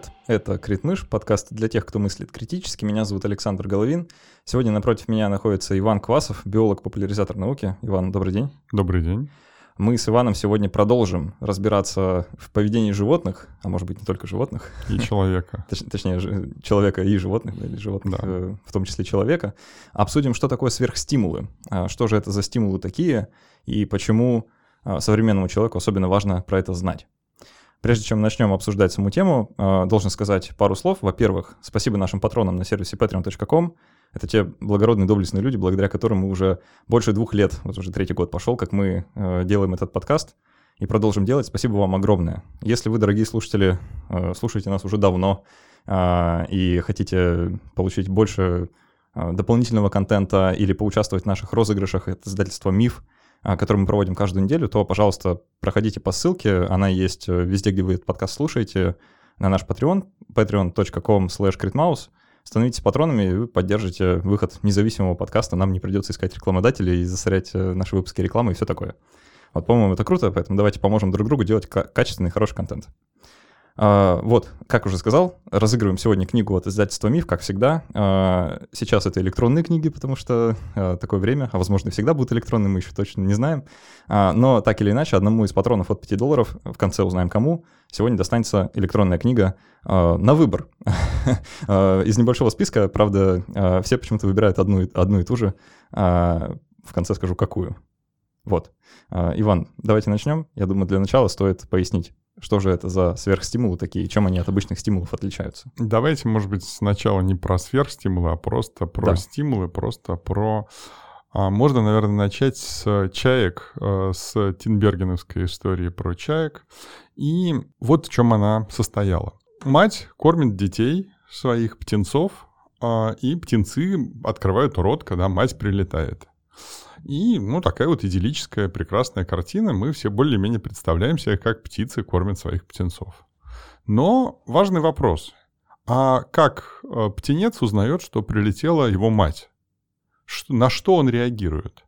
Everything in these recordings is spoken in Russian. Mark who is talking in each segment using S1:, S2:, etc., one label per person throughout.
S1: привет! Это Критмыш, подкаст для тех, кто мыслит критически. Меня зовут Александр Головин. Сегодня напротив меня находится Иван Квасов, биолог-популяризатор науки. Иван, добрый день.
S2: Добрый день.
S1: Мы с Иваном сегодня продолжим разбираться в поведении животных, а может быть не только животных.
S2: И человека.
S1: Точ, точнее, человека и животных, или животных, да. э, в том числе человека. Обсудим, что такое сверхстимулы, а что же это за стимулы такие, и почему а, современному человеку особенно важно про это знать. Прежде чем начнем обсуждать саму тему, э, должен сказать пару слов. Во-первых, спасибо нашим патронам на сервисе patreon.com. Это те благородные, доблестные люди, благодаря которым мы уже больше двух лет, вот уже третий год пошел, как мы э, делаем этот подкаст и продолжим делать. Спасибо вам огромное. Если вы, дорогие слушатели, э, слушаете нас уже давно и хотите получить больше дополнительного контента или поучаствовать в наших розыгрышах, это издательство «Миф», который мы проводим каждую неделю, то, пожалуйста, проходите по ссылке, она есть э, везде, где вы этот подкаст слушаете, на наш Patreon, patreon.com slash становитесь патронами, и вы поддержите выход независимого подкаста, нам не придется искать рекламодателей и засорять э, наши выпуски рекламы и все такое. Вот, по-моему, это круто, поэтому давайте поможем друг другу делать качественный, хороший контент. А, вот, как уже сказал, разыгрываем сегодня книгу от издательства «Миф», как всегда. А, сейчас это электронные книги, потому что а, такое время, а возможно и всегда будут электронные, мы еще точно не знаем. Но так или иначе, одному из патронов от 5 долларов, в конце узнаем кому, сегодня достанется электронная книга на выбор. Из небольшого списка, правда, все почему-то выбирают одну, одну и ту же. В конце скажу, какую. Вот. Иван, давайте начнем. Я думаю, для начала стоит пояснить, что же это за сверхстимулы такие, чем они от обычных стимулов отличаются?
S2: Давайте, может быть, сначала не про сверхстимулы, а просто про да. стимулы, просто про... А, можно, наверное, начать с чаек, э, с Тинбергеновской истории про чаек. И вот в чем она состояла. Мать кормит детей, своих птенцов, а, и птенцы открывают рот, когда мать прилетает. И, ну, такая вот идиллическая, прекрасная картина. Мы все более-менее представляем себе, как птицы кормят своих птенцов. Но важный вопрос. А как э, птенец узнает, что прилетела его мать? На что он реагирует?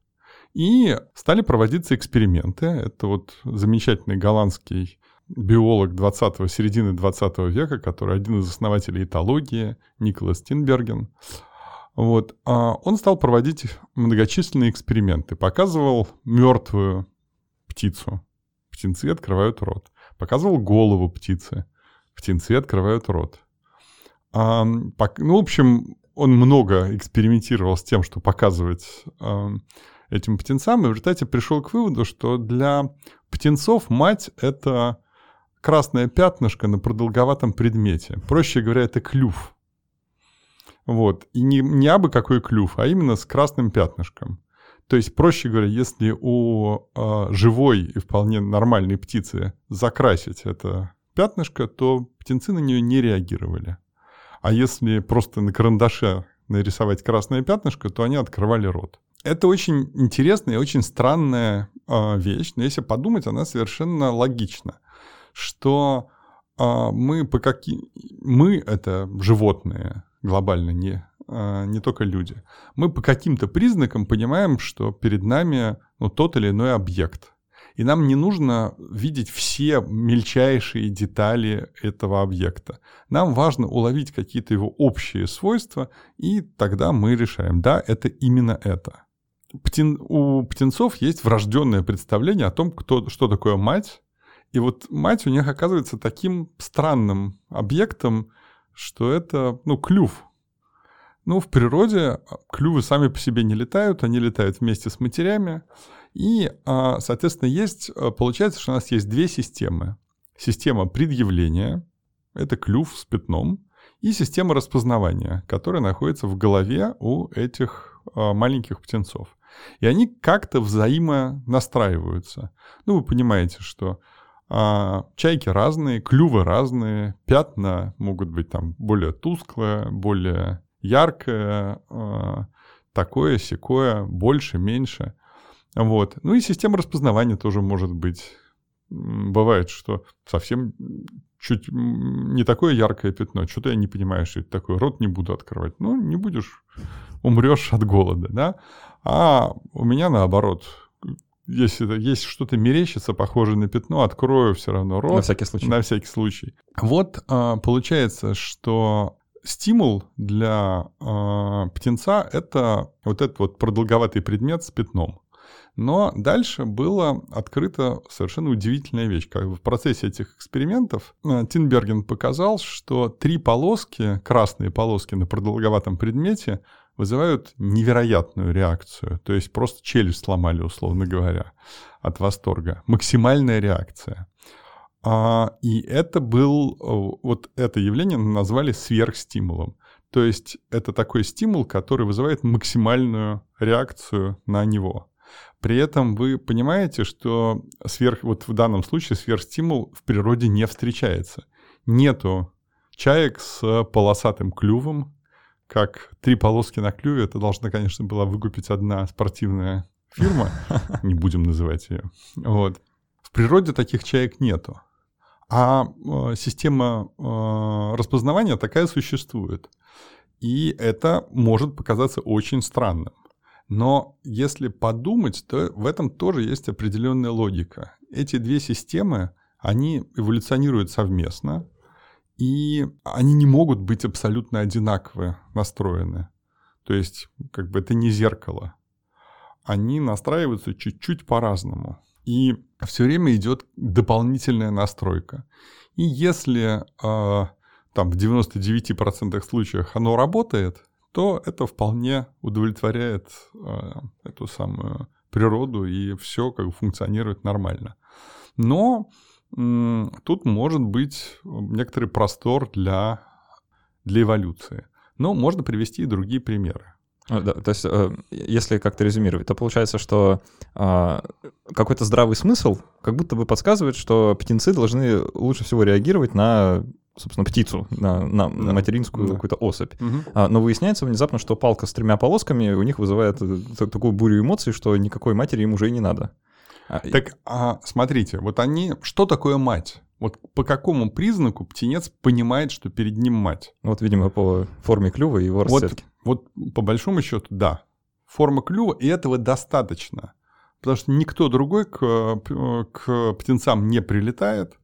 S2: И стали проводиться эксперименты. Это вот замечательный голландский биолог 20 середины 20 века, который один из основателей этологии, Николас Тинберген. Вот. А он стал проводить многочисленные эксперименты. Показывал мертвую птицу. Птенцы открывают рот. Показывал голову птицы. Птенцы открывают рот. Ну, в общем, он много экспериментировал с тем, что показывать этим птенцам, и в результате пришел к выводу, что для птенцов мать — это красное пятнышко на продолговатом предмете. Проще говоря, это клюв. Вот. И не, не абы какой клюв, а именно с красным пятнышком. То есть, проще говоря, если у э, живой и вполне нормальной птицы закрасить это пятнышко, то птенцы на нее не реагировали. А если просто на карандаше нарисовать красное пятнышко, то они открывали рот. Это очень интересная и очень странная э, вещь, но если подумать, она совершенно логична, что э, мы по каким... Мы — это животные, глобально, не, а, не только люди. Мы по каким-то признакам понимаем, что перед нами ну, тот или иной объект. И нам не нужно видеть все мельчайшие детали этого объекта. Нам важно уловить какие-то его общие свойства, и тогда мы решаем, да, это именно это. Птен, у птенцов есть врожденное представление о том, кто, что такое мать. И вот мать у них оказывается таким странным объектом, что это, ну, клюв. Ну, в природе а, клювы сами по себе не летают, они летают вместе с матерями. И, а, соответственно, есть, а, получается, что у нас есть две системы. Система предъявления, это клюв с пятном, и система распознавания, которая находится в голове у этих маленьких птенцов. И они как-то взаимонастраиваются. Ну, вы понимаете, что а, чайки разные, клювы разные, пятна могут быть там более тусклые, более яркое, а, такое, секое, больше, меньше. Вот. Ну и система распознавания тоже может быть. Бывает, что совсем чуть не такое яркое пятно, что-то я не понимаю, что это такое, рот не буду открывать. Ну, не будешь, умрешь от голода, да? А у меня наоборот, если есть что-то мерещится, похожее на пятно, открою все равно рот.
S1: На всякий случай.
S2: На всякий случай. Вот а, получается, что стимул для э, птенца — это вот этот вот продолговатый предмет с пятном. Но дальше была открыта совершенно удивительная вещь. Как в процессе этих экспериментов э, Тинберген показал, что три полоски, красные полоски на продолговатом предмете, вызывают невероятную реакцию. То есть просто челюсть сломали, условно говоря, от восторга. Максимальная реакция. А, и это был, э, вот это явление назвали сверхстимулом. То есть это такой стимул, который вызывает максимальную реакцию на него. При этом вы понимаете, что сверх, вот в данном случае сверхстимул в природе не встречается. Нету чаек с полосатым клювом, как три полоски на клюве. Это должна, конечно, была выкупить одна спортивная фирма. Не будем называть ее. Вот. В природе таких чаек нету. А э, система э, распознавания такая существует. И это может показаться очень странным. Но если подумать, то в этом тоже есть определенная логика. Эти две системы, они эволюционируют совместно, и они не могут быть абсолютно одинаково настроены. То есть, как бы это не зеркало. Они настраиваются чуть-чуть по-разному. И все время идет дополнительная настройка. И если э, там в 99% случаев оно работает, то это вполне удовлетворяет э, эту самую природу, и все как бы функционирует нормально. Но тут может быть некоторый простор для, для эволюции. Но можно привести и другие примеры.
S1: А, да, то есть, э, если как-то резюмировать, то получается, что а, какой-то здравый смысл как будто бы подсказывает, что птенцы должны лучше всего реагировать на собственно, птицу, на, на, да. на материнскую да. какую-то особь. Угу. А, но выясняется внезапно, что палка с тремя полосками у них вызывает э, такую бурю эмоций, что никакой матери им уже и не надо.
S2: А, так, а, смотрите, вот они... Что такое мать? Вот по какому признаку птенец понимает, что перед ним мать?
S1: Вот, видимо, по форме клюва и его расцветке.
S2: Вот, вот по большому счету, да. Форма клюва, и этого достаточно. Потому что никто другой к, к птенцам не прилетает.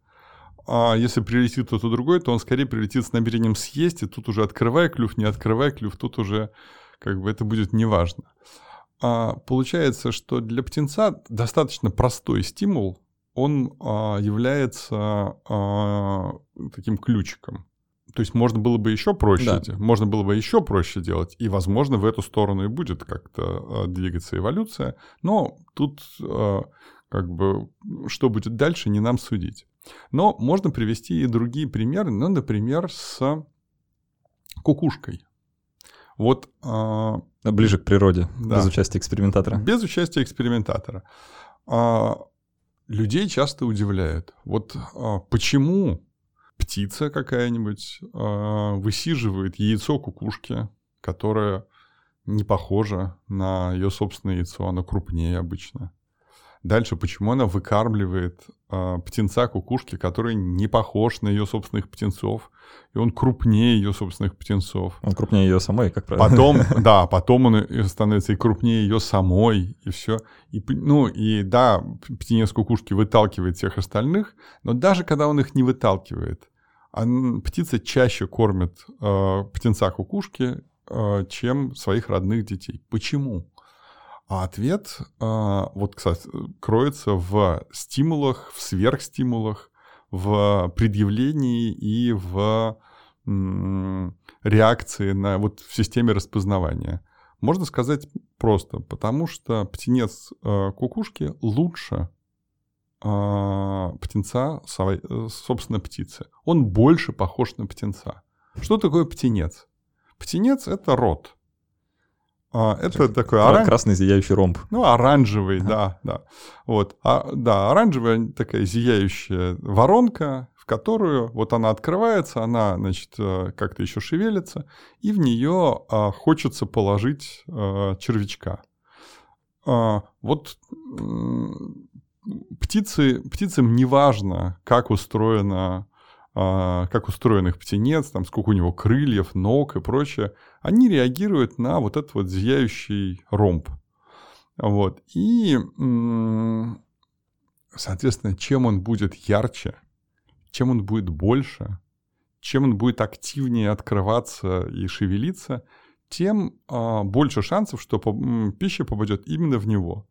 S2: А если прилетит кто-то другой, то он скорее прилетит с намерением съесть, и тут уже открывая клюв, не открывая клюв, тут уже как бы это будет неважно. А получается, что для птенца достаточно простой стимул, он а, является а, таким ключиком. То есть можно было бы еще проще, да. можно было бы еще проще делать, и, возможно, в эту сторону и будет как-то а, двигаться эволюция. Но тут а, как бы что будет дальше, не нам судить. Но можно привести и другие примеры, ну, например, с кукушкой. Вот
S1: а, ближе к природе, да, без участия экспериментатора.
S2: Без участия экспериментатора. А, людей часто удивляет. Вот а, почему птица какая-нибудь а, высиживает яйцо кукушки, которое не похоже на ее собственное яйцо, оно крупнее обычно. Дальше, почему она выкармливает э, птенца кукушки, который не похож на ее собственных птенцов, и он крупнее ее собственных птенцов.
S1: Он крупнее ее самой, как правило.
S2: Потом, да, потом он становится и крупнее ее самой, и все. И, ну, и да, птенец кукушки выталкивает всех остальных, но даже когда он их не выталкивает, он, птица чаще кормит э, птенца кукушки, э, чем своих родных детей. Почему? А ответ, а, вот, кстати, кроется в стимулах, в сверхстимулах, в предъявлении и в реакции на вот в системе распознавания. Можно сказать просто, потому что птенец а, кукушки лучше а, птенца собственно птицы. Он больше похож на птенца. Что такое птенец? Птенец — это род. А, это такой
S1: оран... красный зияющий ромб.
S2: Ну, оранжевый, да, да. Вот. А, да, оранжевая такая зияющая воронка, в которую вот она открывается, она, значит, э, как-то еще шевелится, и в нее а, хочется положить а, червячка. А, вот птицы, птицам не важно, как устроена как устроен их птенец, там, сколько у него крыльев, ног и прочее, они реагируют на вот этот вот зияющий ромб. Вот. И, соответственно, чем он будет ярче, чем он будет больше, чем он будет активнее открываться и шевелиться, тем а, больше шансов, что пища попадет именно в него.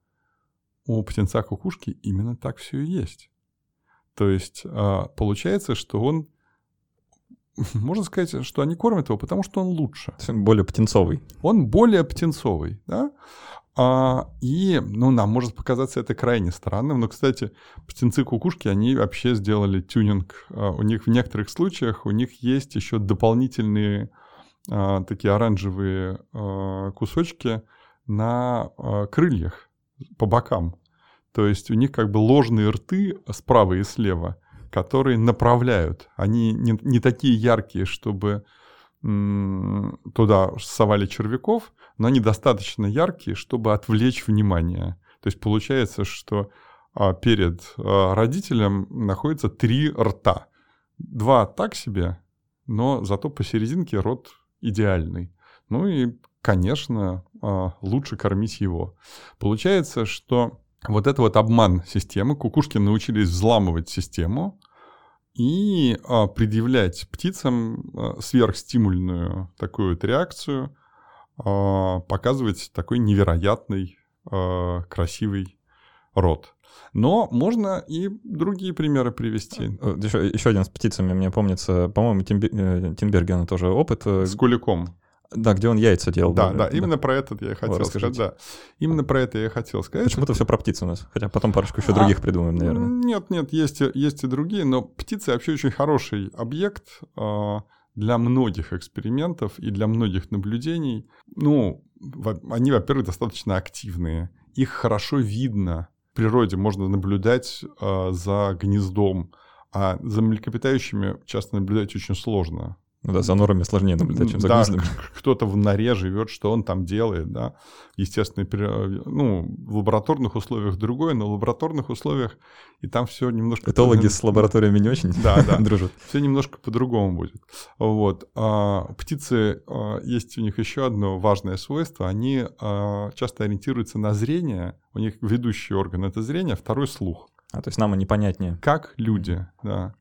S2: У птенца кукушки именно так все и есть. То есть а, получается, что он можно сказать, что они кормят его, потому что он лучше.
S1: Он более птенцовый.
S2: Он более птенцовый, да. А, и, ну, нам может показаться это крайне странным, но, кстати, птенцы-кукушки, они вообще сделали тюнинг. А, у них в некоторых случаях, у них есть еще дополнительные а, такие оранжевые а, кусочки на а, крыльях по бокам. То есть у них как бы ложные рты справа и слева, которые направляют. Они не, не такие яркие, чтобы туда совали червяков, но они достаточно яркие, чтобы отвлечь внимание. То есть получается, что а, перед а, родителем находится три рта. Два так себе, но зато посерединке рот идеальный. Ну и, конечно, а, лучше кормить его. Получается, что вот это вот обман системы, кукушки научились взламывать систему, и а, предъявлять птицам а, сверхстимульную такую вот реакцию, а, показывать такой невероятный а, красивый рот. Но можно и другие примеры привести.
S1: Еще, э, еще один с птицами, мне помнится, по-моему, э, Тинбергена тоже опыт.
S2: Э, с куликом.
S1: Да, где он яйца делал.
S2: Да, да, да, именно про этот я и хотел вот, сказать. Да. Именно про это я и хотел сказать.
S1: Почему-то все про птиц у нас. Хотя потом парочку еще а, других придумаем, наверное.
S2: Нет, нет, есть, есть и другие, но птицы вообще очень хороший объект э, для многих экспериментов и для многих наблюдений. Ну, они, во-первых, достаточно активные. Их хорошо видно. В природе можно наблюдать э, за гнездом, а за млекопитающими часто наблюдать очень сложно.
S1: Ну да, за норами сложнее наблюдать, чем за да, гнездами.
S2: кто-то в норе живет, что он там делает, да. Естественно, ну, в лабораторных условиях другое, но в лабораторных условиях и там все немножко...
S1: Этологи с лабораториями не очень да, да. дружат.
S2: Все немножко по-другому будет. Вот. А птицы, а, есть у них еще одно важное свойство. Они а, часто ориентируются на зрение. У них ведущий орган — это зрение, второй — слух.
S1: А, то есть нам они понятнее.
S2: Как люди, да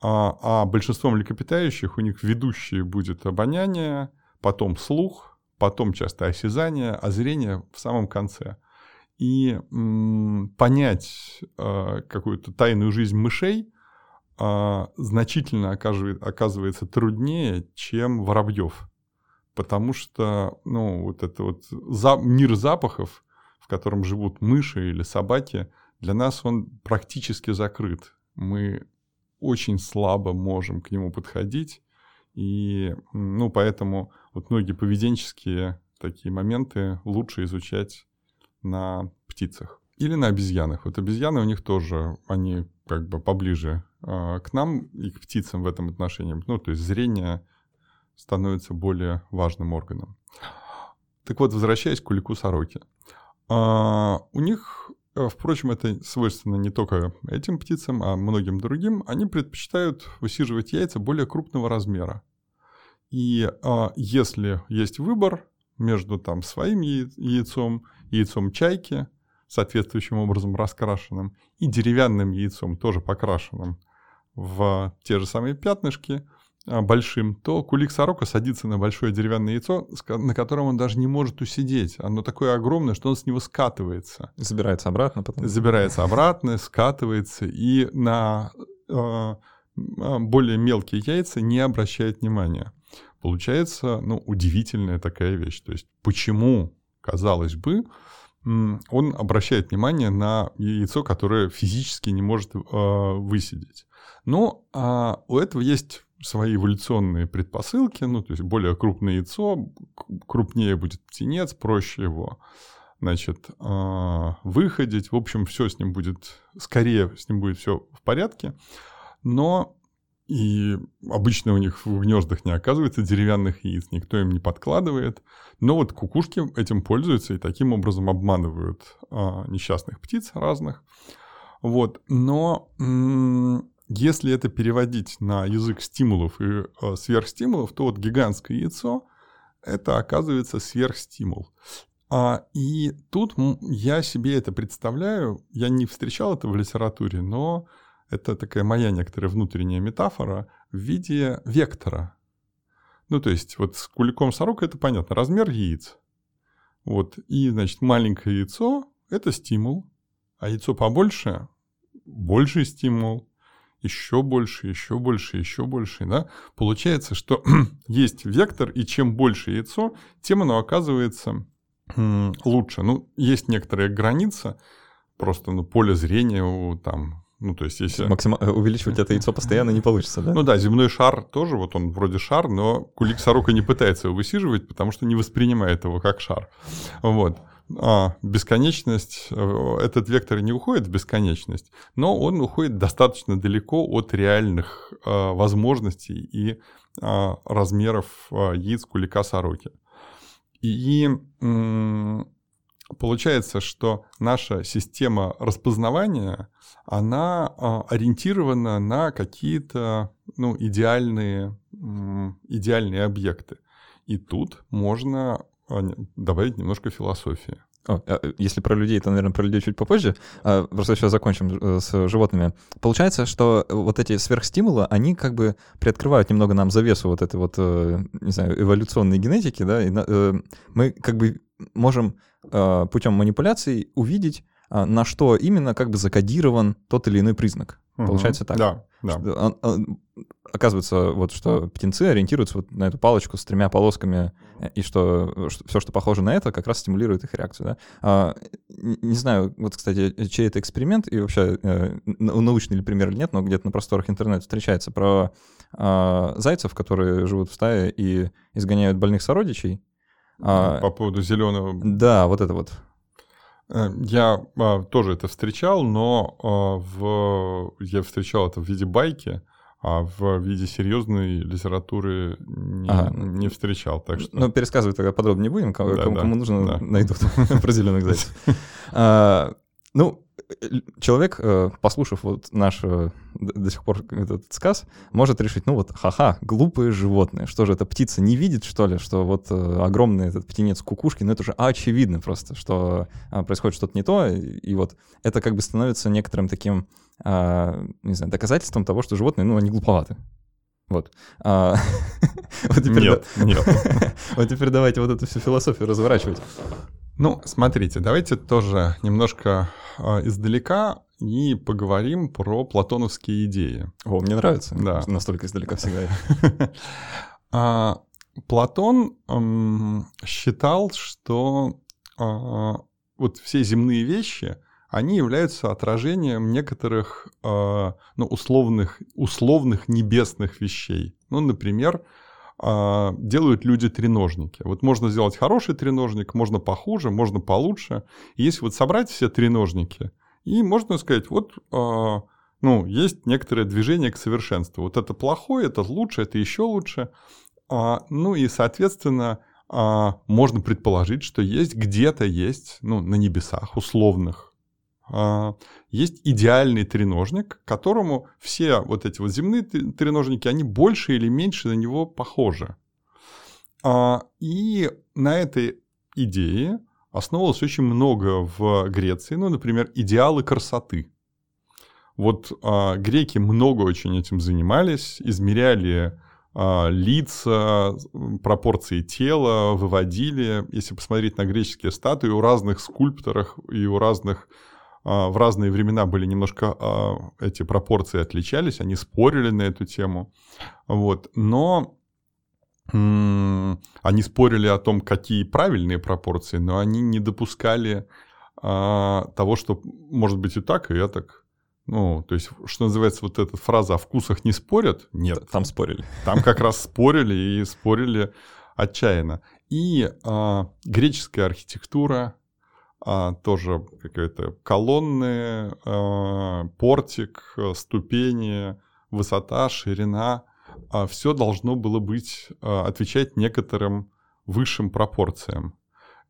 S2: а, а большинство млекопитающих у них ведущие будет обоняние, потом слух, потом часто осязание, а зрение в самом конце. И м, понять э, какую-то тайную жизнь мышей э, значительно оказывает, оказывается труднее, чем воробьев. Потому что, ну, вот это вот за, мир запахов, в котором живут мыши или собаки, для нас он практически закрыт. Мы очень слабо можем к нему подходить. И, ну, поэтому вот многие поведенческие такие моменты лучше изучать на птицах или на обезьянах. Вот обезьяны у них тоже, они как бы поближе э, к нам и к птицам в этом отношении. Ну, то есть зрение становится более важным органом. Так вот, возвращаясь к кулику сороки. Э, у них впрочем, это свойственно не только этим птицам, а многим другим. Они предпочитают высиживать яйца более крупного размера. И а, если есть выбор между там, своим яйцом, яйцом чайки, соответствующим образом раскрашенным, и деревянным яйцом, тоже покрашенным в те же самые пятнышки – большим, то кулик сорока садится на большое деревянное яйцо, на котором он даже не может усидеть. Оно такое огромное, что он с него скатывается.
S1: Забирается обратно потом.
S2: Забирается обратно, скатывается, и на э, более мелкие яйца не обращает внимания. Получается, ну, удивительная такая вещь. То есть, почему, казалось бы, он обращает внимание на яйцо, которое физически не может э, высидеть. Но э, у этого есть свои эволюционные предпосылки, ну, то есть более крупное яйцо, крупнее будет птенец, проще его, значит, а, выходить. В общем, все с ним будет, скорее с ним будет все в порядке. Но и обычно у них в гнездах не оказывается деревянных яиц, никто им не подкладывает. Но вот кукушки этим пользуются и таким образом обманывают а, несчастных птиц разных. Вот. Но если это переводить на язык стимулов и э, сверхстимулов, то вот гигантское яйцо – это оказывается сверхстимул. А, и тут я себе это представляю, я не встречал это в литературе, но это такая моя некоторая внутренняя метафора в виде вектора. Ну, то есть вот с куликом сорока это понятно, размер яиц. Вот, и, значит, маленькое яйцо – это стимул, а яйцо побольше – больший стимул, еще больше, еще больше, еще больше, да? Получается, что есть вектор, и чем больше яйцо, тем оно оказывается лучше. Ну, есть некоторая граница, просто ну, поле зрения у там ну, то есть если...
S1: Максим... Э, увеличивать это яйцо постоянно не получится, да?
S2: Ну да, земной шар тоже, вот он вроде шар, но кулик сорока не пытается его высиживать, потому что не воспринимает его как шар. Вот. А, бесконечность, э, этот вектор не уходит в бесконечность, но он уходит достаточно далеко от реальных а, возможностей и а, размеров а, яиц кулика сороки. И м- получается, что наша система распознавания, она а, ориентирована на какие-то ну, идеальные, идеальные объекты. И тут можно добавить немножко философии.
S1: О, а, если про людей, то, наверное, про людей чуть попозже. Просто сейчас закончим э, с животными. Получается, что вот эти сверхстимулы, они как бы приоткрывают немного нам завесу вот этой вот, э, не знаю, эволюционной генетики, да, и э, мы как бы можем путем манипуляций увидеть, на что именно как бы закодирован тот или иной признак. Угу. Получается так.
S2: Да, да
S1: оказывается, вот что птенцы ориентируются вот на эту палочку с тремя полосками, э, и что, что все, что похоже на это, как раз стимулирует их реакцию. Да? А, не знаю, вот, кстати, чей это эксперимент, и вообще э, научный ли пример или нет, но где-то на просторах интернета встречается про а, зайцев, которые живут в стае и изгоняют больных сородичей.
S2: А, По поводу зеленого.
S1: Да, вот это вот.
S2: Э, я а, тоже это встречал, но а, в... я встречал это в виде байки а в виде серьезной литературы не, ага. не встречал. Так что...
S1: Ну, пересказывать тогда подробнее не будем, кому, да, кому, да, кому нужно, да. найдут про зеленых зайцев. Ну, человек, э, послушав вот наш э, до сих пор этот сказ, может решить, ну вот, ха-ха, глупые животные. Что же, эта птица не видит, что ли, что вот э, огромный этот птенец кукушки, ну это же очевидно просто, что происходит что-то не то, и вот это как бы становится некоторым таким, не знаю, доказательством того, что животные, ну, они глуповаты. Вот. А,
S2: вот теперь нет, да... нет.
S1: вот теперь давайте вот эту всю философию разворачивать.
S2: Ну, смотрите, давайте тоже немножко э, издалека и поговорим про платоновские идеи.
S1: О, мне нравится. Да. Настолько издалека всегда.
S2: А, Платон считал, что а, вот все земные вещи, они являются отражением некоторых ну, условных, условных небесных вещей. Ну, например, делают люди треножники. Вот можно сделать хороший треножник, можно похуже, можно получше. И если вот собрать все треножники, и можно сказать, вот а, ну, есть некоторое движение к совершенству. Вот это плохое, это лучше, это еще лучше. А, ну и, соответственно, можно предположить, что есть где-то есть, ну, на небесах условных а, есть идеальный треножник, которому все вот эти вот земные треножники, они больше или меньше на него похожи. А, и на этой идее основывалось очень много в Греции, ну, например, идеалы красоты. Вот а, греки много очень этим занимались, измеряли лица, пропорции тела, выводили. Если посмотреть на греческие статуи, у разных скульпторов и у разных а, в разные времена были немножко а, эти пропорции отличались, они спорили на эту тему. Вот. Но они спорили о том, какие правильные пропорции, но они не допускали а, того, что может быть и так, и и так. Ну, то есть, что называется, вот эта фраза «о вкусах не спорят» — нет.
S1: Там спорили.
S2: Там как раз спорили и спорили отчаянно. И а, греческая архитектура, а, тоже какая-то колонны, а, портик, ступени, высота, ширина. А, все должно было быть, а, отвечать некоторым высшим пропорциям.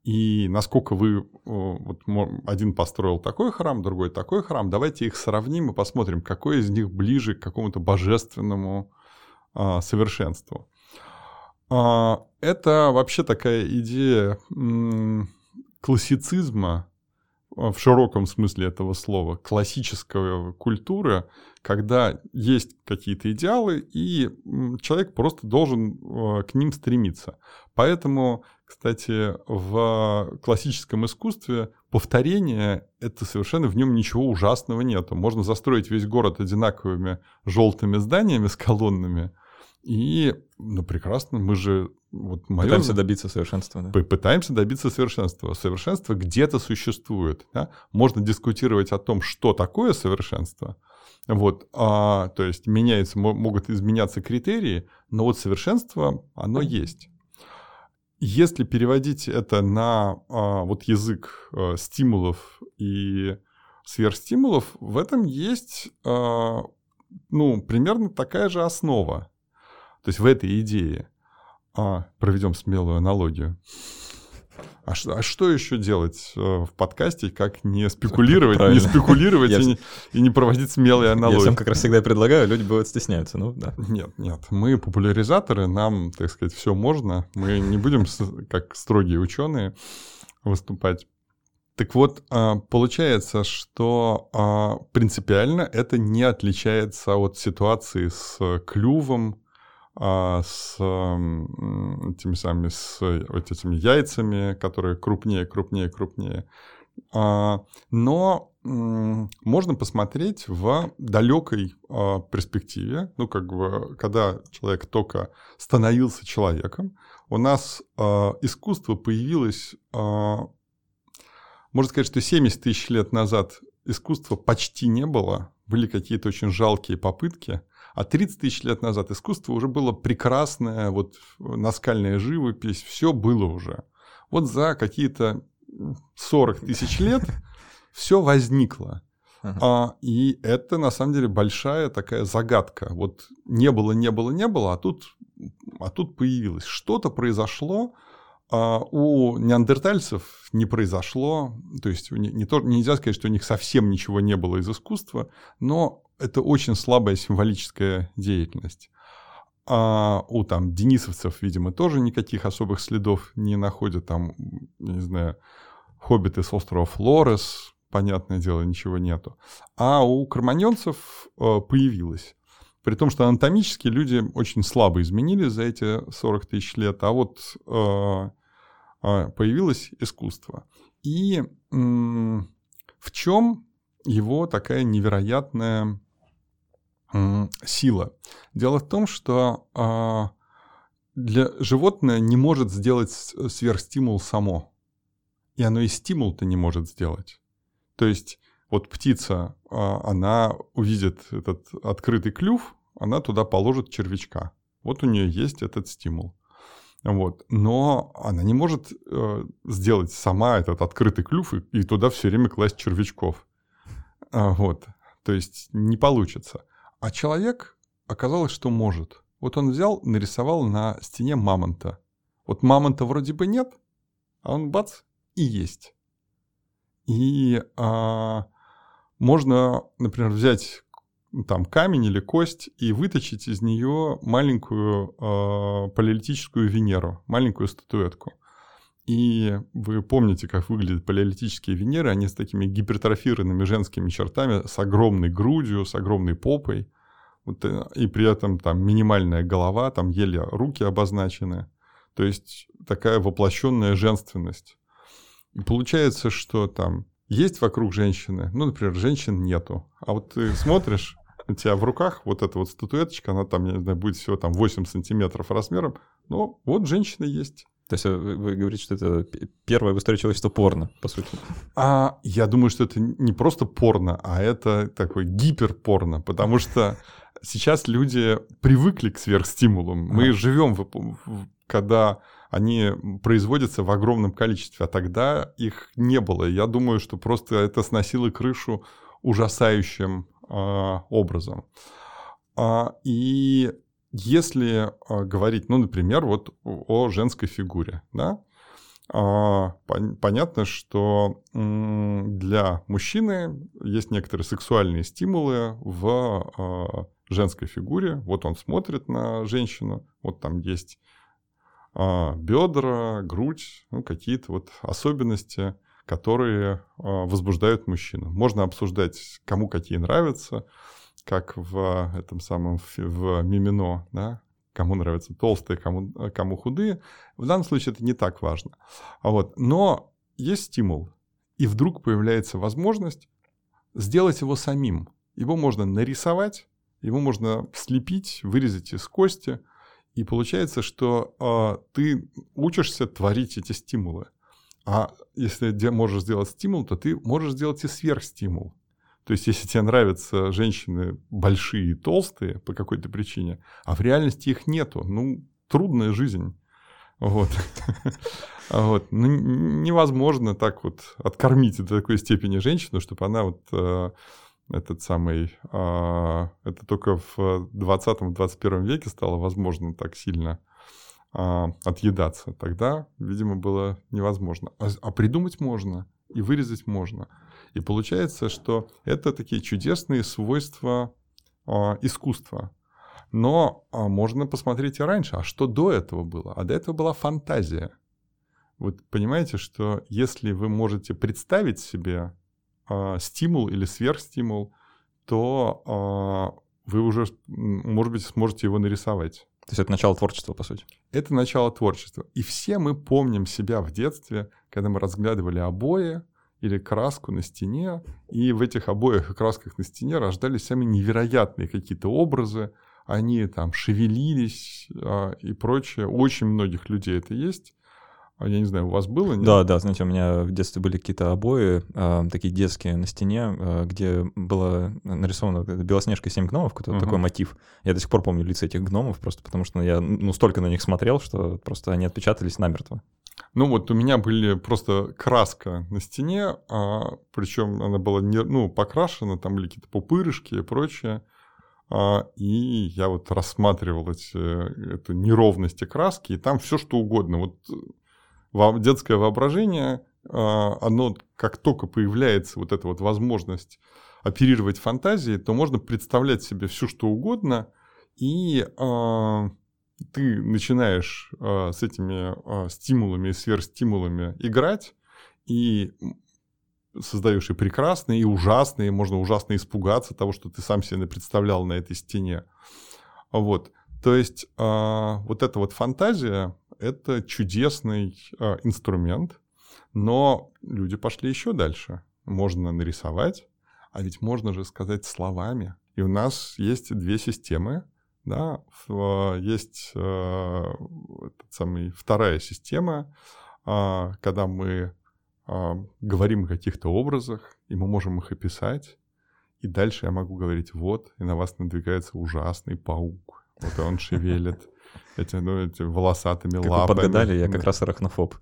S2: И насколько вы, вот один построил такой храм, другой такой храм, давайте их сравним и посмотрим, какой из них ближе к какому-то божественному а, совершенству. А, это вообще такая идея классицизма в широком смысле этого слова, классическая культура, когда есть какие-то идеалы, и человек просто должен э, к ним стремиться. Поэтому, кстати, в классическом искусстве повторение — это совершенно в нем ничего ужасного нету. Можно застроить весь город одинаковыми желтыми зданиями с колоннами, и, ну, прекрасно, мы же
S1: вот моё... Пытаемся добиться совершенства. Да?
S2: Пытаемся добиться совершенства. Совершенство где-то существует. Да? Можно дискутировать о том, что такое совершенство. Вот, а, то есть меняется, могут изменяться критерии, но вот совершенство, оно есть. Если переводить это на а, вот язык а, стимулов и сверхстимулов, в этом есть а, ну, примерно такая же основа. То есть в этой идее. А, проведем смелую аналогию. А что, а что еще делать э, в подкасте, как не спекулировать, Правильно. не спекулировать и, не, и не проводить смелые аналогии? Я
S1: всем как раз всегда предлагаю, люди бывают стесняются, ну да.
S2: Нет, нет, мы популяризаторы, нам, так сказать, все можно, мы не будем как строгие ученые выступать. Так вот, а, получается, что а, принципиально это не отличается от ситуации с клювом, а, с этими самыми, с вот этими яйцами, которые крупнее, крупнее, крупнее. А, но можно посмотреть в далекой а, перспективе, ну, как бы, когда человек только становился человеком, у нас искусство появилось, можно сказать, что 70 тысяч лет назад искусства почти не было, были какие-то очень жалкие попытки, а 30 тысяч лет назад искусство уже было прекрасное, вот наскальная живопись, все было уже. Вот за какие-то 40 тысяч лет все возникло. А, и это на самом деле большая такая загадка. Вот не было, не было, не было, а тут, а тут появилось. Что-то произошло, а у неандертальцев не произошло, то есть не, не то, нельзя сказать, что у них совсем ничего не было из искусства, но это очень слабая символическая деятельность. А у там денисовцев, видимо, тоже никаких особых следов не находят. Там, не знаю, хоббиты с острова Флорес, понятное дело, ничего нету. А у кроманьонцев э, появилось. При том, что анатомически люди очень слабо изменились за эти 40 тысяч лет, а вот э, э, появилось искусство. И в чем его такая невероятная сила. Дело в том, что а, для животное не может сделать сверхстимул само. И оно и стимул-то не может сделать. То есть вот птица, а, она увидит этот открытый клюв, она туда положит червячка. Вот у нее есть этот стимул. Вот. Но она не может э, сделать сама этот открытый клюв и, туда все время класть червячков. А, вот. То есть не получится. А человек оказалось, что может. Вот он взял, нарисовал на стене мамонта. Вот мамонта вроде бы нет, а он бац и есть. И а, можно, например, взять там камень или кость и выточить из нее маленькую э, палеолитическую Венеру, маленькую статуэтку. И вы помните, как выглядят палеолитические Венеры, они с такими гипертрофированными женскими чертами, с огромной грудью, с огромной попой, вот, э, и при этом там минимальная голова, там еле руки обозначены. То есть такая воплощенная женственность. И получается, что там есть вокруг женщины, ну, например, женщин нету. А вот ты смотришь, у тебя в руках вот эта вот статуэточка, она там, я не знаю, будет всего там 8 сантиметров размером, но вот женщина есть.
S1: То есть э, вы говорите, что это первое в истории человечества порно, по сути?
S2: А я думаю, что это не просто порно, а это такой гиперпорно, потому что сейчас люди привыкли к сверхстимулам. Мы ага. живем, в, когда они производятся в огромном количестве, а тогда их не было. Я думаю, что просто это сносило крышу ужасающим э, образом. А, и если а, говорить, ну, например, вот о женской фигуре, да, а, понятно, что для мужчины есть некоторые сексуальные стимулы в а, женской фигуре. Вот он смотрит на женщину, вот там есть бедра, грудь, ну, какие-то вот особенности, которые возбуждают мужчину. Можно обсуждать, кому какие нравятся, как в этом самом в Мимино, да, кому нравятся толстые, кому, кому худые. В данном случае это не так важно. Вот. Но есть стимул, и вдруг появляется возможность сделать его самим. Его можно нарисовать, его можно слепить, вырезать из кости, и получается, что э, ты учишься творить эти стимулы. А если можешь сделать стимул, то ты можешь сделать и сверхстимул. То есть, если тебе нравятся женщины большие и толстые по какой-то причине, а в реальности их нету, ну, трудная жизнь. Вот. Ну, невозможно так вот откормить до такой степени женщину, чтобы она вот э, этот самый... Э, это только в 20-21 веке стало возможно так сильно э, отъедаться. Тогда, видимо, было невозможно. А, а придумать можно и вырезать можно. И получается, что это такие чудесные свойства а, искусства. Но а, можно посмотреть и раньше, а что до этого было? А до этого была фантазия. Вот понимаете, что если вы можете представить себе а, стимул или сверхстимул, то вы уже, может быть, сможете его нарисовать.
S1: То есть это начало творчества, по сути.
S2: Это начало творчества. И все мы помним себя в детстве, когда мы разглядывали обои, или краску на стене, и в этих обоих красках на стене рождались самые невероятные какие-то образы, они там шевелились а, и прочее. У очень многих людей это есть. А я не знаю, у вас было?
S1: Нет? Да, да, знаете, у меня в детстве были какие-то обои, э, такие детские на стене, э, где было нарисовано Белоснежка и семь гномов, какой-то uh-huh. такой мотив. Я до сих пор помню лица этих гномов, просто потому что я ну, столько на них смотрел, что просто они отпечатались намертво.
S2: Ну вот у меня были просто краска на стене, а, причем она была не, ну, покрашена, там были какие-то пупырышки и прочее. А, и я вот рассматривал эти, эту неровности краски, и там все что угодно. Вот э, детское воображение, а, оно как только появляется вот эта вот возможность оперировать фантазией, то можно представлять себе все что угодно, и а, ты начинаешь э, с этими э, стимулами и сверхстимулами играть, и создаешь и прекрасные, и ужасные, можно ужасно испугаться того, что ты сам себе представлял на этой стене. Вот. То есть э, вот эта вот фантазия – это чудесный э, инструмент, но люди пошли еще дальше. Можно нарисовать, а ведь можно же сказать словами. И у нас есть две системы да, есть э, самый, вторая система, э, когда мы э, говорим о каких-то образах, и мы можем их описать, и дальше я могу говорить, вот, и на вас надвигается ужасный паук, вот он шевелит эти, ну, эти волосатыми как лапами.
S1: Вы подгадали, я как раз арахнофоб.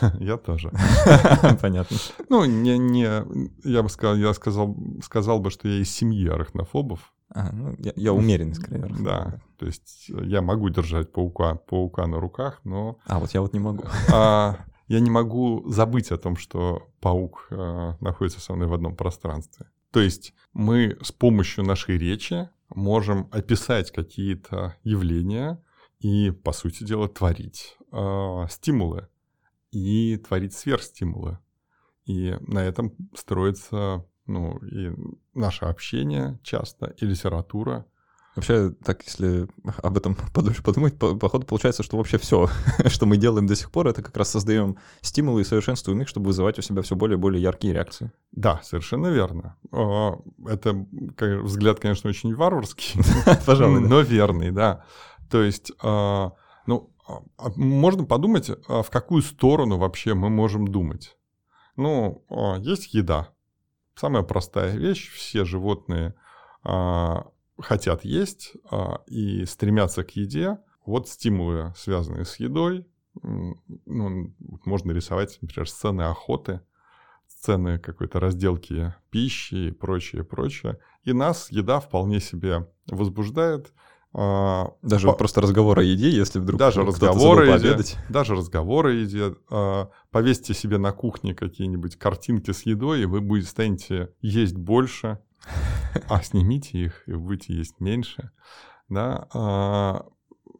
S2: Я тоже.
S1: Понятно.
S2: Ну, не, не, я бы сказал, я сказал, сказал бы, что я из семьи арахнофобов.
S1: А, ну, я, я умеренный, скорее.
S2: Да, то есть я могу держать паука, паука на руках, но...
S1: А, вот я вот не могу.
S2: А, я не могу забыть о том, что паук а, находится со мной в одном пространстве. То есть мы с помощью нашей речи можем описать какие-то явления и, по сути дела, творить э, стимулы и творить сверхстимулы. И на этом строится ну, и наше общение часто, и литература.
S1: Вообще, так, если об этом подольше подумать, по, походу получается, что вообще все, что мы делаем до сих пор, это как раз создаем стимулы и совершенствуем их, чтобы вызывать у себя все более и более яркие реакции.
S2: Да, совершенно верно. А, это взгляд, конечно, очень варварский,
S1: Пожалуй,
S2: но верный, да. То есть, а, ну, а, можно подумать, в какую сторону вообще мы можем думать. Ну, есть еда, Самая простая вещь, все животные а, хотят есть а, и стремятся к еде. Вот стимулы, связанные с едой. Ну, можно рисовать, например, сцены охоты, сцены какой-то разделки пищи и прочее, прочее. И нас еда вполне себе возбуждает.
S1: А, даже по... просто разговор о еде, если вдруг
S2: даже разговор о еде, даже разговор о еде. А, повесьте себе на кухне какие-нибудь картинки с едой, и вы будете станете есть больше, а снимите их, и будете есть меньше. Да? А,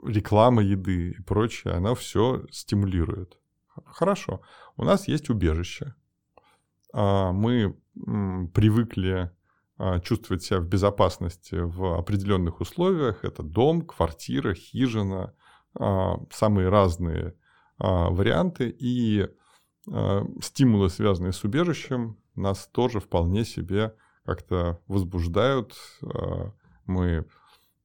S2: реклама еды и прочее, она все стимулирует. Хорошо. У нас есть убежище. Мы привыкли чувствовать себя в безопасности в определенных условиях. Это дом, квартира, хижина, а, самые разные варианты. И стимулы, связанные с убежищем, нас тоже вполне себе как-то возбуждают. Мы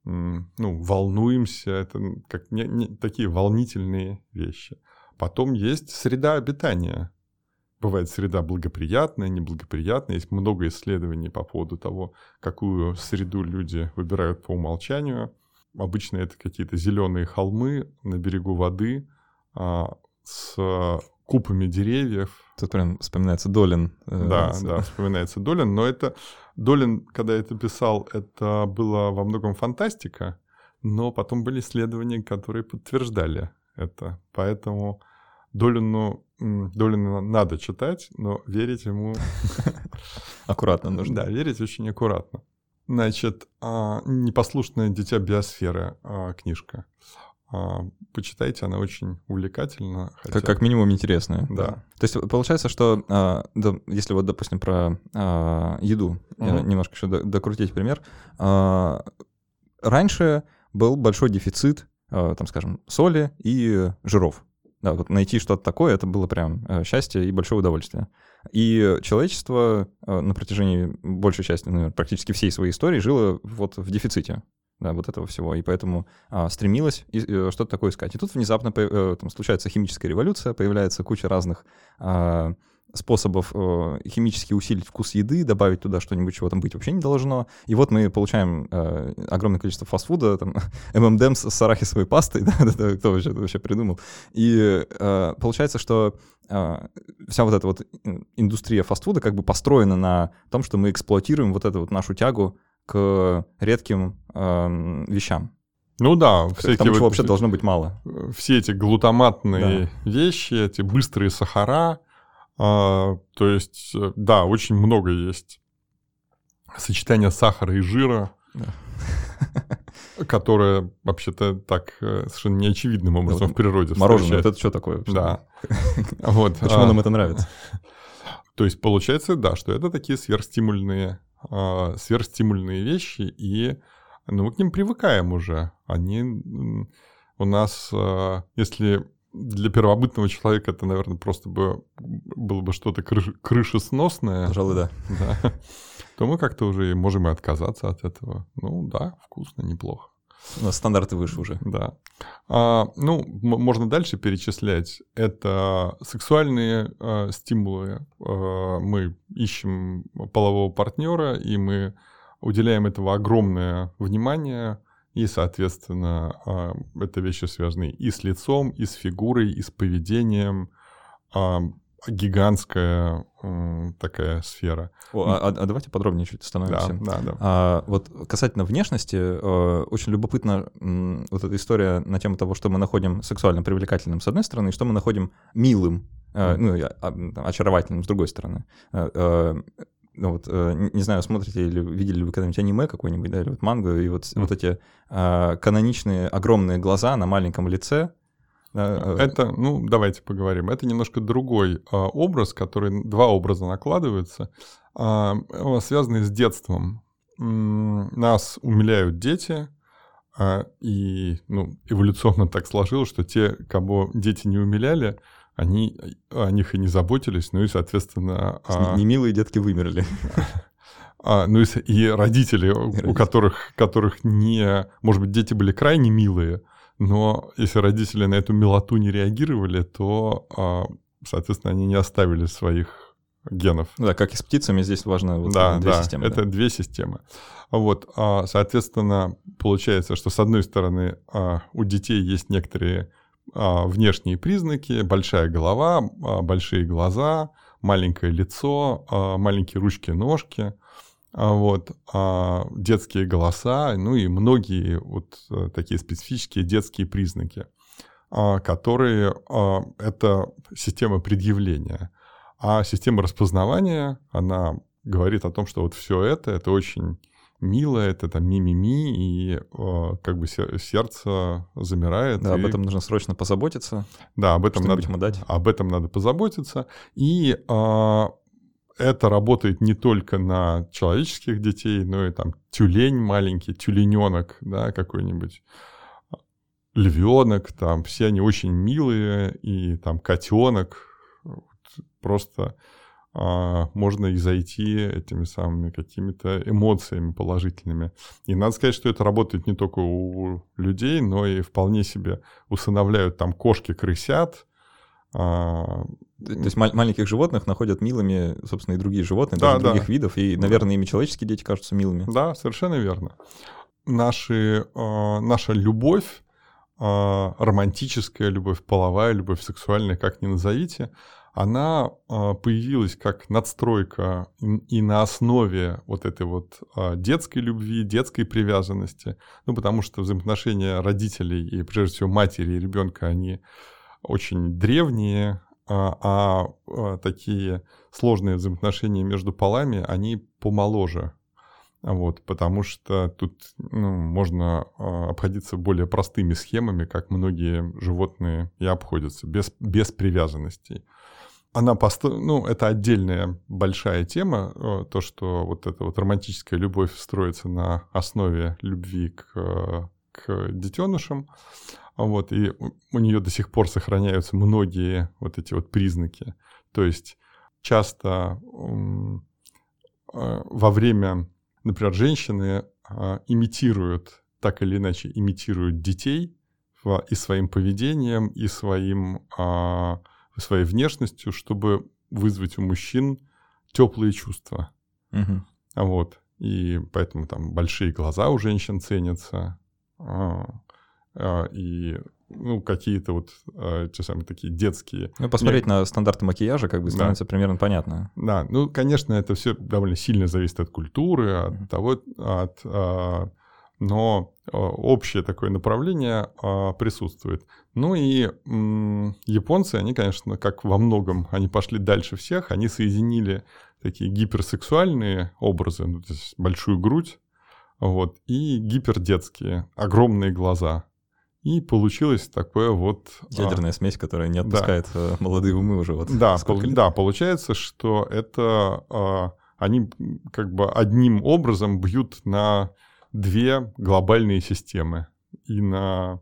S2: ну, волнуемся, это как не, не, такие волнительные вещи. Потом есть среда обитания. Бывает среда благоприятная, неблагоприятная. Есть много исследований по поводу того, какую среду люди выбирают по умолчанию. Обычно это какие-то зеленые холмы на берегу воды а, с купами деревьев.
S1: Тут прям вспоминается Долин.
S2: Э, да, да, вспоминается Долин, но это Долин, когда это писал, это было во многом фантастика, но потом были исследования, которые подтверждали это. Поэтому Долину, Долина надо читать, но верить ему...
S1: Аккуратно нужно.
S2: Да, верить очень аккуратно. Значит, а, «Непослушное дитя биосферы» а, книжка. А, почитайте, она очень увлекательна.
S1: Хотя... Как, как минимум интересная.
S2: Да.
S1: То есть получается, что да, если вот, допустим, про а, еду угу. немножко еще докрутить пример, а, раньше был большой дефицит, там, скажем, соли и жиров. Да, вот найти что-то такое, это было прям а, счастье и большое удовольствие. И человечество а, на протяжении большей части, наверное, практически всей своей истории жило вот в дефиците да, вот этого всего, и поэтому а, стремилась и, и, э, что-то такое искать. И тут внезапно э, там, случается химическая революция, появляется куча разных а, способов э, химически усилить вкус еды, добавить туда что-нибудь, чего там быть вообще не должно. И вот мы получаем э, огромное количество фастфуда, там, M&M's с арахисовой пастой, да, это кто вообще, вообще придумал. И э, получается, что э, вся вот эта вот индустрия фастфуда как бы построена на том, что мы эксплуатируем вот эту вот нашу тягу к редким э, вещам.
S2: Ну да,
S1: все эти вот, вообще должно быть мало.
S2: Все эти глутаматные да. вещи, эти быстрые сахара, э, то есть, э, да, очень много есть сочетания сахара и жира, которое вообще-то так э, совершенно неочевидным образом в природе
S1: Мороженое, это что такое?
S2: Да.
S1: вот, Почему а, нам это нравится?
S2: То есть получается, да, что это такие сверхстимульные э, сверхстимульные вещи, и ну, мы к ним привыкаем уже. Они у нас, э, если для первобытного человека это, наверное, просто бы было бы что-то крыш, крышесносное.
S1: Пожалуй, да.
S2: да. То мы как-то уже можем и отказаться от этого. Ну да, вкусно, неплохо.
S1: Нас стандарты выше уже.
S2: Да. А, ну, можно дальше перечислять. Это сексуальные а, стимулы. А, мы ищем полового партнера, и мы уделяем этого огромное внимание. И, соответственно, а, это вещи связаны и с лицом, и с фигурой, и с поведением. А, гигантская такая сфера.
S1: О, а, а давайте подробнее чуть остановимся.
S2: Да, да, да.
S1: А, вот касательно внешности, э, очень любопытна вот эта история на тему того, что мы находим сексуально привлекательным с одной стороны, и что мы находим милым, mm. ну, очаровательным с другой стороны. Э, ну вот, не знаю, смотрите или видели ли вы когда-нибудь аниме какой-нибудь, да, или вот мангу, и вот, mm. вот эти каноничные огромные глаза на маленьком лице,
S2: Э, это, ну, давайте поговорим. Это немножко другой а, образ, который два образа накладываются, а, связанные с детством. Нас умиляют дети, а, и ну, эволюционно так сложилось, что те, кого дети не умиляли, они о них и не заботились, ну и, соответственно...
S1: А... Немилые детки вымерли.
S2: А, ну и, и родители, и родители, у которых, которых не... Может быть, дети были крайне милые, но если родители на эту милоту не реагировали, то, а, соответственно, они не оставили своих генов.
S1: Да, как и с птицами, здесь важно вот
S2: да, две да, системы. Это да. две системы. Вот, а, соответственно, получается, что с одной стороны а, у детей есть некоторые внешние признаки, большая голова, большие глаза, маленькое лицо, маленькие ручки-ножки. А, вот, а детские голоса, ну и многие вот э, такие специфические детские признаки, а, которые это система предъявления. А система распознавания, она говорит о том, что вот все это, это очень мило, это там ми-ми-ми, и э, как бы сердце замирает.
S1: Да,
S2: и...
S1: об этом нужно срочно позаботиться.
S2: Да, об этом надо,
S1: дать.
S2: об этом надо позаботиться. И э, это работает не только на человеческих детей, но и там тюлень маленький, тюлененок, да, какой-нибудь львенок, там все они очень милые, и там котенок, просто можно и зайти этими самыми какими-то эмоциями положительными. И надо сказать, что это работает не только у людей, но и вполне себе усыновляют там кошки, крысят.
S1: А... То есть маленьких животных находят милыми, собственно, и другие животные, да, даже да. других видов, и, наверное, ими человеческие дети кажутся милыми.
S2: Да, совершенно верно. Наши, э, наша любовь, романтическая любовь, половая любовь, сексуальная, как ни назовите, она а, появилась как надстройка и на основе вот этой вот а, детской любви, детской привязанности, ну, потому что взаимоотношения родителей и, прежде всего, матери и ребенка, они очень древние, а, а такие сложные взаимоотношения между полами, они помоложе. Вот, потому что тут ну, можно обходиться более простыми схемами, как многие животные и обходятся, без, без привязанностей она пост... ну, это отдельная большая тема, э, то, что вот эта вот романтическая любовь строится на основе любви к, к детенышам, вот, и у нее до сих пор сохраняются многие вот эти вот признаки. То есть часто э, во время, например, женщины э, имитируют, так или иначе имитируют детей и своим поведением, и своим а, своей внешностью, чтобы вызвать у мужчин теплые чувства. Угу. Вот. И поэтому там большие глаза у женщин ценятся. А, а, и ну, какие-то вот а, те самые такие детские.
S1: Ну, посмотреть Нет. на стандарты макияжа, как бы становится да. примерно понятно.
S2: Да, ну, конечно, это все довольно сильно зависит от культуры, от того, от а, но а, общее такое направление а, присутствует. Ну и японцы, они, конечно, как во многом, они пошли дальше всех, они соединили такие гиперсексуальные образы, ну, то есть большую грудь, вот, и гипердетские, огромные глаза. И получилось такое вот...
S1: А, Ядерная а, смесь, которая не отпускает да. молодые умы уже вот
S2: да, пол, да, получается, что это... А, они как бы одним образом бьют на две глобальные системы. И на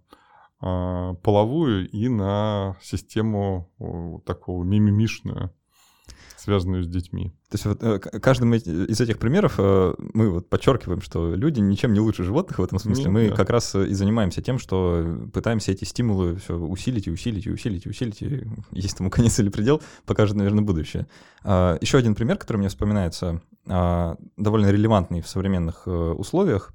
S2: э, половую, и на систему э, такого мимимишную, связанную с детьми.
S1: То есть вот э, каждым из этих примеров э, мы вот подчеркиваем, что люди ничем не лучше животных в этом смысле. Ну, мы да. как раз и занимаемся тем, что пытаемся эти стимулы все усилить и усилить и усилить и усилить. И есть тому конец или предел, покажет, наверное, будущее. А, Еще один пример, который мне вспоминается, а, довольно релевантный в современных условиях.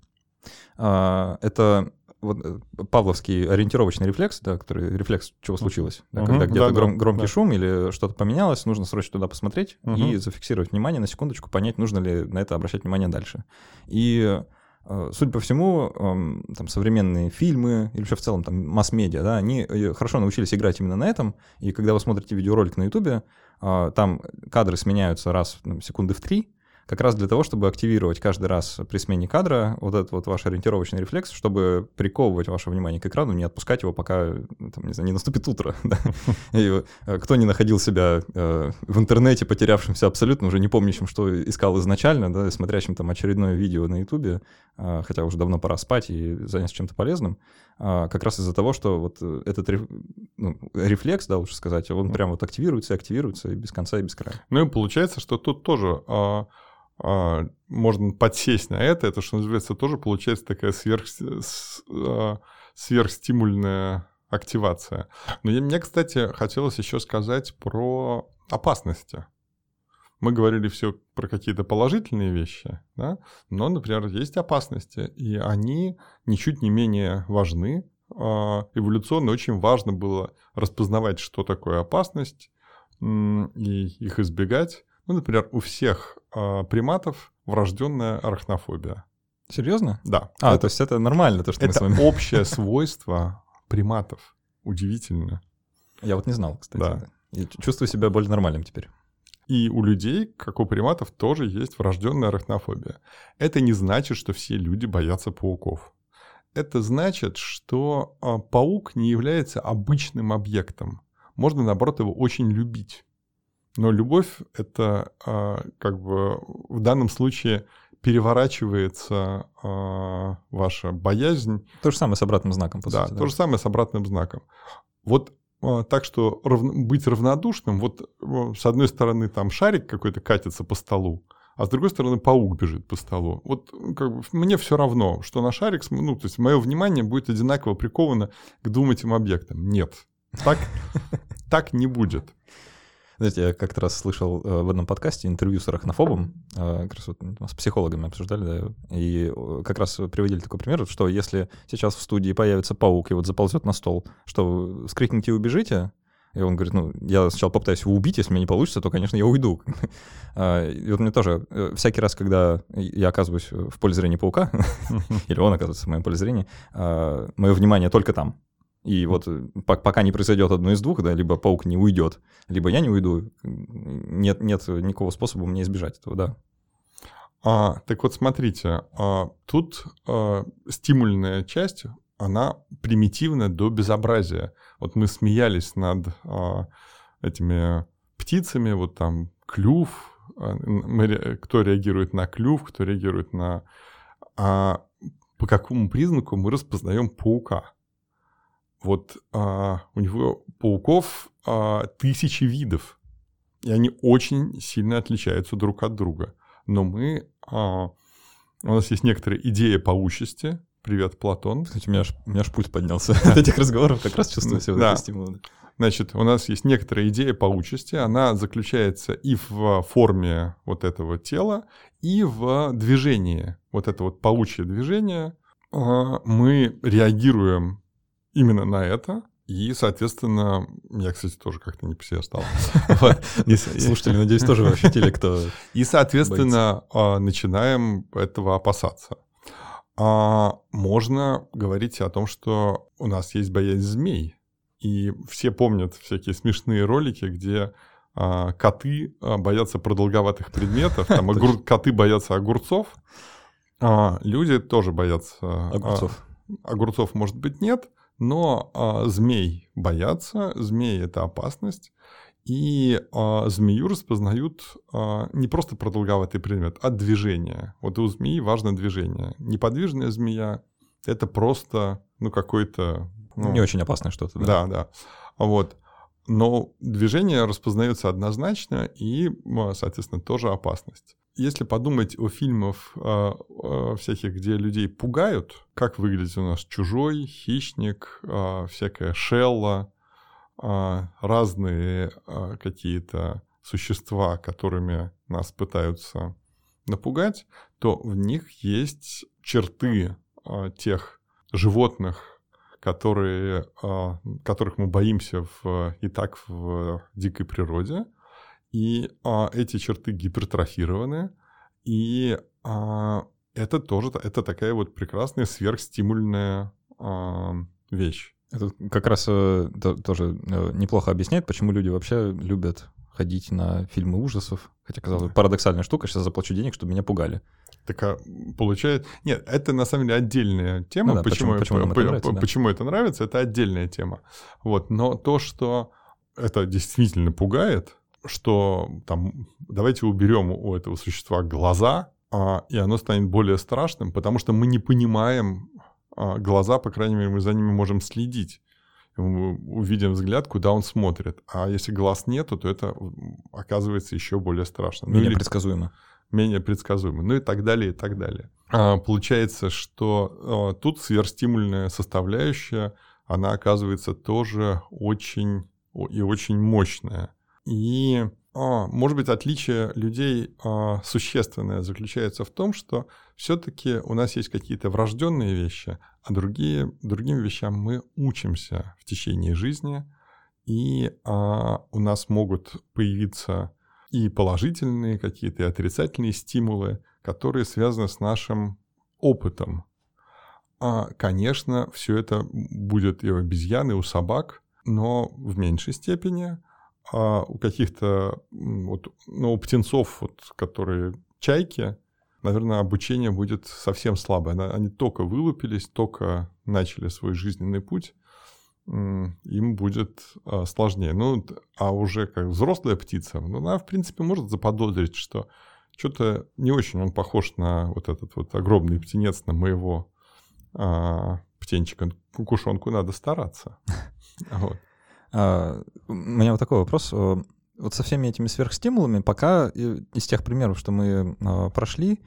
S1: А, это вот э, павловский ориентировочный рефлекс, да, который рефлекс чего случилось, да, угу, когда где-то да, гром, громкий да. шум или что-то поменялось, нужно срочно туда посмотреть угу. и зафиксировать внимание на секундочку, понять, нужно ли на это обращать внимание дальше. И э, Судя по всему, эм, там современные фильмы или вообще в целом там масс-медиа, да, они э, хорошо научились играть именно на этом. И когда вы смотрите видеоролик на Ютубе, там кадры сменяются раз ну, секунды в три, как раз для того, чтобы активировать каждый раз при смене кадра вот этот вот ваш ориентировочный рефлекс, чтобы приковывать ваше внимание к экрану, не отпускать его, пока там, не, знаю, не наступит утро. И э, кто не находил себя э, в интернете, потерявшимся абсолютно, уже не помнящим, что искал изначально, да, смотрящим там очередное видео на Ютубе, э, хотя уже давно пора спать и заняться чем-то полезным, как раз из-за того, что вот этот ну, рефлекс, да, лучше сказать, он прям вот активируется и активируется и без конца и без края.
S2: Ну и получается, что тут тоже а, можно подсесть на это, это, что называется, тоже получается такая сверх, а, сверхстимульная активация. Но мне, кстати, хотелось еще сказать про опасности. Мы говорили все про какие-то положительные вещи, да? но, например, есть опасности, и они ничуть не менее важны. А, эволюционно очень важно было распознавать, что такое опасность, и их избегать. Ну, например, у всех э, приматов врожденная арахнофобия.
S1: Серьезно?
S2: Да.
S1: А, это, то есть это нормально, то, что
S2: это
S1: мы с вами...
S2: общее свойство приматов. Удивительно.
S1: Я вот не знал, кстати. Да. Я чувствую себя более нормальным теперь.
S2: И у людей, как у приматов, тоже есть врожденная арахнофобия. Это не значит, что все люди боятся пауков. Это значит, что а, паук не является обычным объектом. Можно, наоборот, его очень любить. Но любовь — это а, как бы в данном случае переворачивается э, ваша боязнь.
S1: То же самое с обратным знаком,
S2: по да, сути. Да, то же самое с обратным знаком. Вот э, так что рав... быть равнодушным, вот с одной стороны там шарик какой-то катится по столу, а с другой стороны паук бежит по столу. Вот как бы, мне все равно, что на шарик, ну, то есть мое внимание будет одинаково приковано к двум этим объектам. Нет, так, так не будет.
S1: Знаете, я как-то раз слышал э, в одном подкасте интервью с арахнофобом, э, как раз вот с психологами обсуждали, да, и э, как раз приводили такой пример, что если сейчас в студии появится паук и вот заползет на стол, что скрикните и убежите, и он говорит, ну, я сначала попытаюсь его убить, если мне не получится, то, конечно, я уйду. А, и вот мне тоже всякий раз, когда я оказываюсь в поле зрения паука, или он оказывается в моем поле зрения, а, мое внимание только там. И вот э, пока не произойдет одно из двух, да, либо паук не уйдет, либо я не уйду, нет, нет никакого способа мне избежать этого, да.
S2: А, так вот, смотрите, а, тут а, стимульная часть, она примитивна до безобразия. Вот мы смеялись над а, этими птицами, вот там клюв, а, мы, кто реагирует на клюв, кто реагирует на... А, по какому признаку мы распознаем паука? Вот а, у него пауков а, тысячи видов, и они очень сильно отличаются друг от друга. Но мы, а, у нас есть некоторая идея паучести. Привет, Платон.
S1: Кстати, у меня аж, у меня аж пульс поднялся от этих разговоров, как раз чувствую себя да. стимулом.
S2: Значит, у нас есть некоторая идея паучести, она заключается и в форме вот этого тела, и в движении. Вот это вот паучье движение. А, мы реагируем именно на это. И, соответственно, я, кстати, тоже как-то не по себе стал.
S1: Слушатели, надеюсь, тоже ощутили, кто
S2: И, соответственно, а, начинаем этого опасаться. А можно говорить о том, что у нас есть боязнь змей. И все помнят всякие смешные ролики, где а, коты боятся продолговатых предметов, там коты боятся огурцов, люди тоже боятся
S1: огурцов.
S2: Огурцов, может быть, нет, но а, змей боятся, змеи это опасность, и а, змею распознают а, не просто продолговатый предмет, а движение. Вот у змеи важно движение. Неподвижная змея это просто ну какой-то ну,
S1: не очень опасное что-то.
S2: Да, да. да. Вот. Но движение распознается однозначно и, соответственно, тоже опасность. Если подумать о фильмах э, э, всяких, где людей пугают, как выглядит у нас чужой, хищник, э, всякая шелла, э, разные какие-то существа, которыми нас пытаются напугать, то в них есть черты тех животных, которые, которых мы боимся в, и так в дикой природе, и а, эти черты гипертрофированы, и а, это тоже это такая вот прекрасная сверхстимульная а, вещь.
S1: Это как раз а, тоже э, неплохо объясняет, почему люди вообще любят ходить на фильмы ужасов. Хотя, казалось бы, парадоксальная штука, сейчас заплачу денег, чтобы меня пугали.
S2: Так а получает... Нет, это на самом деле отдельная тема. Ну да, почему, почему, почему, это нравится, да. почему это нравится, это отдельная тема. Вот. Но то, что это действительно пугает, что там давайте уберем у этого существа глаза, а, и оно станет более страшным, потому что мы не понимаем а, глаза, по крайней мере, мы за ними можем следить. Мы увидим взгляд, куда он смотрит. А если глаз нету, то это оказывается еще более страшно.
S1: Менее ну, предсказуемо.
S2: Менее предсказуемо. Ну и так далее, и так далее. А, получается, что а, тут сверхстимульная составляющая, она оказывается тоже очень и очень мощная. И, а, может быть, отличие людей а, существенное заключается в том, что все-таки у нас есть какие-то врожденные вещи, а другие, другим вещам мы учимся в течение жизни, и а, у нас могут появиться и положительные какие-то, и отрицательные стимулы, которые связаны с нашим опытом. А, конечно, все это будет и у обезьян, и у собак, но в меньшей степени – а у каких-то, вот, ну, у птенцов, вот, которые чайки, наверное, обучение будет совсем слабое. Они только вылупились, только начали свой жизненный путь, им будет а, сложнее. Ну, а уже как взрослая птица, ну, она, в принципе, может заподозрить, что что-то не очень он похож на вот этот вот огромный птенец, на моего а, птенчика. Кукушонку надо стараться.
S1: Вот. А, у меня вот такой вопрос. Э, вот со всеми этими сверхстимулами, пока из тех примеров, что мы а, прошли,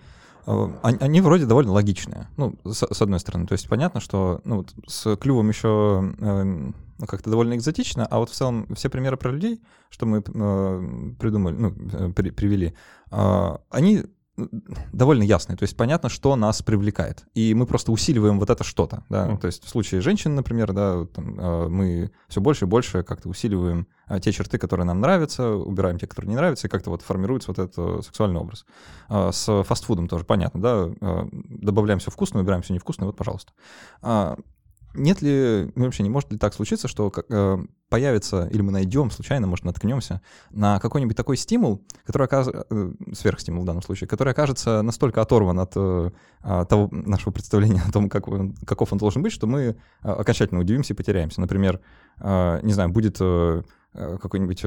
S1: а, они вроде довольно логичные. Ну, с, с одной стороны. То есть понятно, что ну, вот с клювом еще эм, ну, как-то довольно экзотично, а вот в целом все примеры про людей, что мы э, придумали, ну, э, при, привели, э, они довольно ясный. То есть понятно, что нас привлекает. И мы просто усиливаем вот это что-то. Да? Mm. То есть в случае женщин, например, да, там, а, мы все больше и больше как-то усиливаем а, те черты, которые нам нравятся, убираем те, которые не нравятся, и как-то вот формируется вот этот сексуальный образ. А, с фастфудом тоже понятно, да, добавляем все вкусное, убираем все невкусное, вот, пожалуйста нет ли, ну, вообще не может ли так случиться, что э, появится, или мы найдем случайно, может, наткнемся на какой-нибудь такой стимул, который окажется, э, сверхстимул в данном случае, который окажется настолько оторван от э, а, того нашего представления о том, как он, каков он должен быть, что мы э, окончательно удивимся и потеряемся. Например, э, не знаю, будет... Какой-нибудь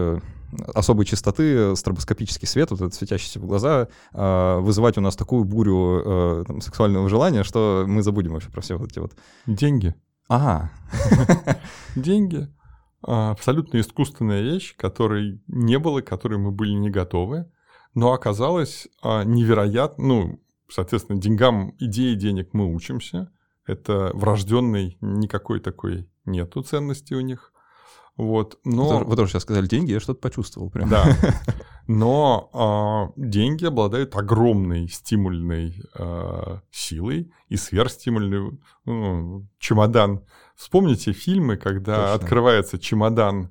S1: особой частоты стробоскопический свет, вот этот светящийся в глаза, вызывать у нас такую бурю там, сексуального желания, что мы забудем вообще про все вот эти вот...
S2: Деньги.
S1: Ага.
S2: Деньги. А, абсолютно искусственная вещь, которой не было, которой мы были не готовы, но оказалось а, невероятно, ну, соответственно, деньгам, идеи денег мы учимся, это врожденный, никакой такой нету ценности у них. Вот, но...
S1: Вы тоже сейчас сказали деньги, я что-то почувствовал прям.
S2: Да. Но а, деньги обладают огромной стимульной а, силой и сверхстимульной. Ну, чемодан. Вспомните фильмы, когда Точно. открывается чемодан,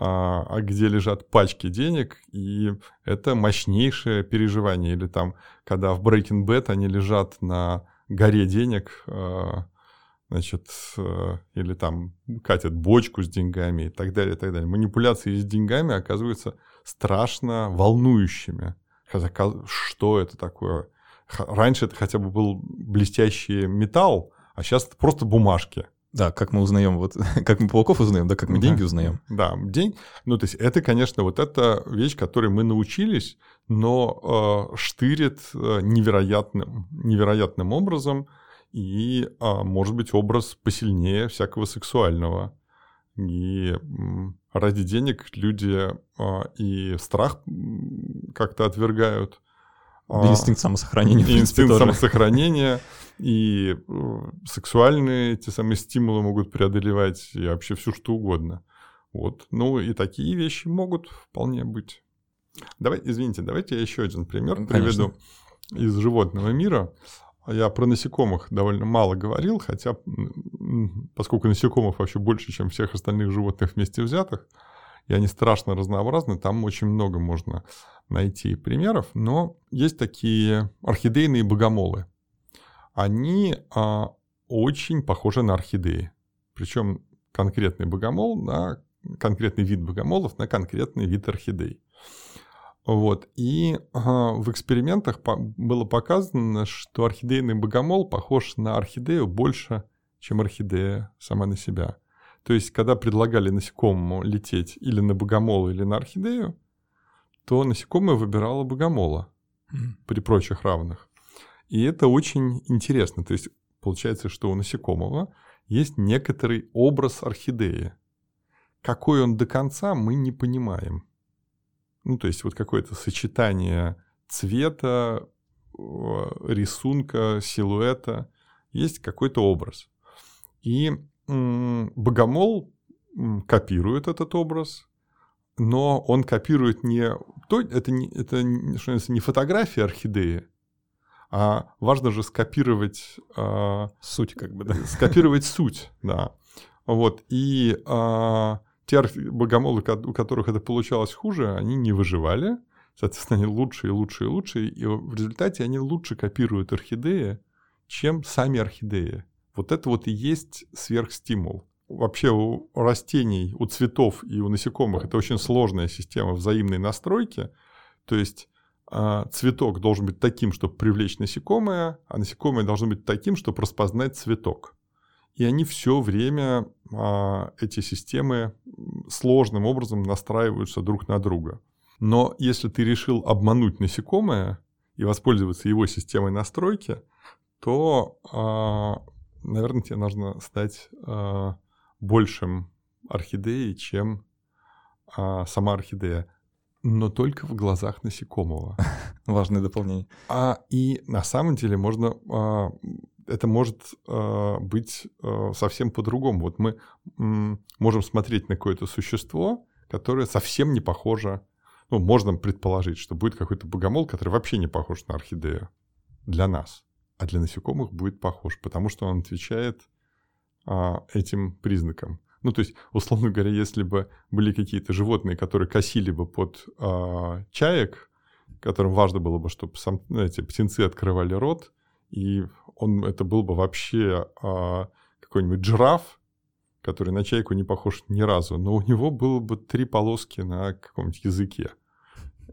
S2: а где лежат пачки денег, и это мощнейшее переживание. Или там, когда в Breaking Bad они лежат на горе денег, а, значит, э, или там катят бочку с деньгами и так далее, и так далее. Манипуляции с деньгами оказываются страшно волнующими. Хотя, что это такое? Раньше это хотя бы был блестящий металл, а сейчас это просто бумажки.
S1: Да, как мы узнаем, вот как мы пауков узнаем, да, как мы деньги узнаем.
S2: Да, день. Ну, то есть это, конечно, вот эта вещь, которой мы научились, но э, штырит э, невероятным, невероятным образом и, а, может быть, образ посильнее всякого сексуального. И ради денег люди а, и страх как-то отвергают.
S1: Инстинкт самосохранения.
S2: И инстинкт тоже. самосохранения, и э, сексуальные те самые стимулы могут преодолевать и вообще все что угодно. Вот. Ну и такие вещи могут вполне быть. Давай, извините, давайте я еще один пример Конечно. приведу из животного мира. Я про насекомых довольно мало говорил, хотя поскольку насекомых вообще больше, чем всех остальных животных вместе взятых, и они страшно разнообразны, там очень много можно найти примеров, но есть такие орхидейные богомолы. Они а, очень похожи на орхидеи. Причем конкретный богомол на конкретный вид богомолов на конкретный вид орхидей. Вот. И ага, в экспериментах по- было показано, что орхидейный богомол похож на орхидею больше, чем орхидея сама на себя. То есть, когда предлагали насекомому лететь или на богомола, или на орхидею, то насекомое выбирало богомола mm. при прочих равных. И это очень интересно. То есть, получается, что у насекомого есть некоторый образ орхидеи. Какой он до конца, мы не понимаем. Ну, то есть вот какое-то сочетание цвета, рисунка, силуэта, есть какой-то образ. И Богомол копирует этот образ, но он копирует не... То, это не, это что не фотография орхидеи, а важно же скопировать...
S1: Э, суть как бы, да.
S2: Скопировать суть, да. Вот, и э, те богомолы, у которых это получалось хуже, они не выживали. Соответственно, они лучше и лучше и лучше. И в результате они лучше копируют орхидеи, чем сами орхидеи. Вот это вот и есть сверхстимул. вообще у растений, у цветов и у насекомых это очень сложная система взаимной настройки. То есть а, цветок должен быть таким, чтобы привлечь насекомое, а насекомое должно быть таким, чтобы распознать цветок. И они все время, а, эти системы, сложным образом настраиваются друг на друга. Но если ты решил обмануть насекомое и воспользоваться его системой настройки, то, а, наверное, тебе нужно стать большим орхидеей, чем сама орхидея но только в глазах насекомого.
S1: Важное дополнение.
S2: А, и на самом деле можно... Это может а, быть а, совсем по-другому. Вот мы м, можем смотреть на какое-то существо, которое совсем не похоже... Ну, можно предположить, что будет какой-то богомол, который вообще не похож на орхидею для нас. А для насекомых будет похож, потому что он отвечает а, этим признакам. Ну, то есть, условно говоря, если бы были какие-то животные, которые косили бы под э, чаек, которым важно было бы, чтобы сам, эти птенцы открывали рот, и он, это был бы вообще э, какой-нибудь жираф, который на чайку не похож ни разу, но у него было бы три полоски на каком-нибудь языке.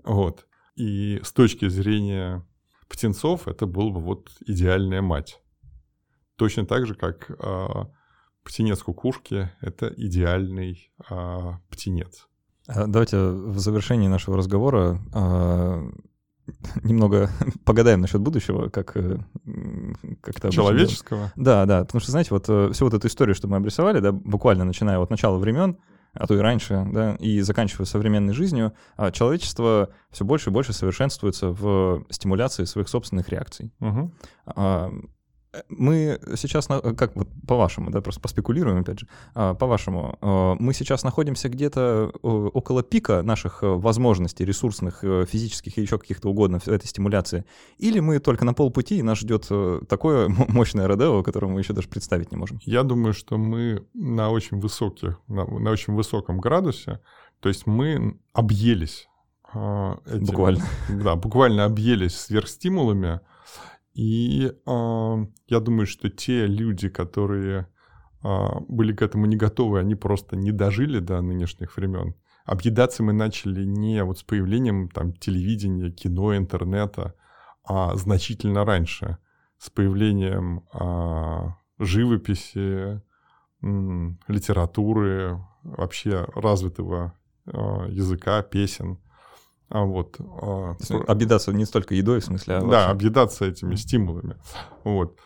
S2: Вот. И с точки зрения птенцов это была бы вот идеальная мать. Точно так же, как э, птенец кукушки — это идеальный а, птенец.
S1: А, давайте в завершении нашего разговора а, немного погадаем насчет будущего, как, э,
S2: как это Человеческого?
S1: Да, да, потому что, знаете, вот э, всю вот эту историю, что мы обрисовали, да, буквально начиная от начала времен, а то и раньше, да, и заканчивая современной жизнью, а, человечество все больше и больше совершенствуется в стимуляции своих собственных реакций. Угу мы сейчас, как по-вашему, да, просто поспекулируем опять же, а, по-вашему, а, мы сейчас находимся где-то около пика наших э, возможностей ресурсных, э, физических и еще каких-то угодно этой стимуляции, или мы только на полпути, и нас ждет э, такое мощное родео, которое мы еще даже представить не можем?
S2: Я думаю, что мы на очень высоких, на, на очень высоком градусе, то есть мы объелись.
S1: Этим, буквально.
S2: Да, буквально объелись сверхстимулами, и э, я думаю, что те люди, которые э, были к этому не готовы, они просто не дожили до нынешних времен. Объедаться мы начали не вот с появлением там, телевидения, кино, интернета, а значительно раньше, с появлением э, живописи, э, литературы, вообще развитого э, языка, песен. А вот.
S1: А, объедаться не столько едой, в смысле, а
S2: Да, объедаться этими стимулами. Вот.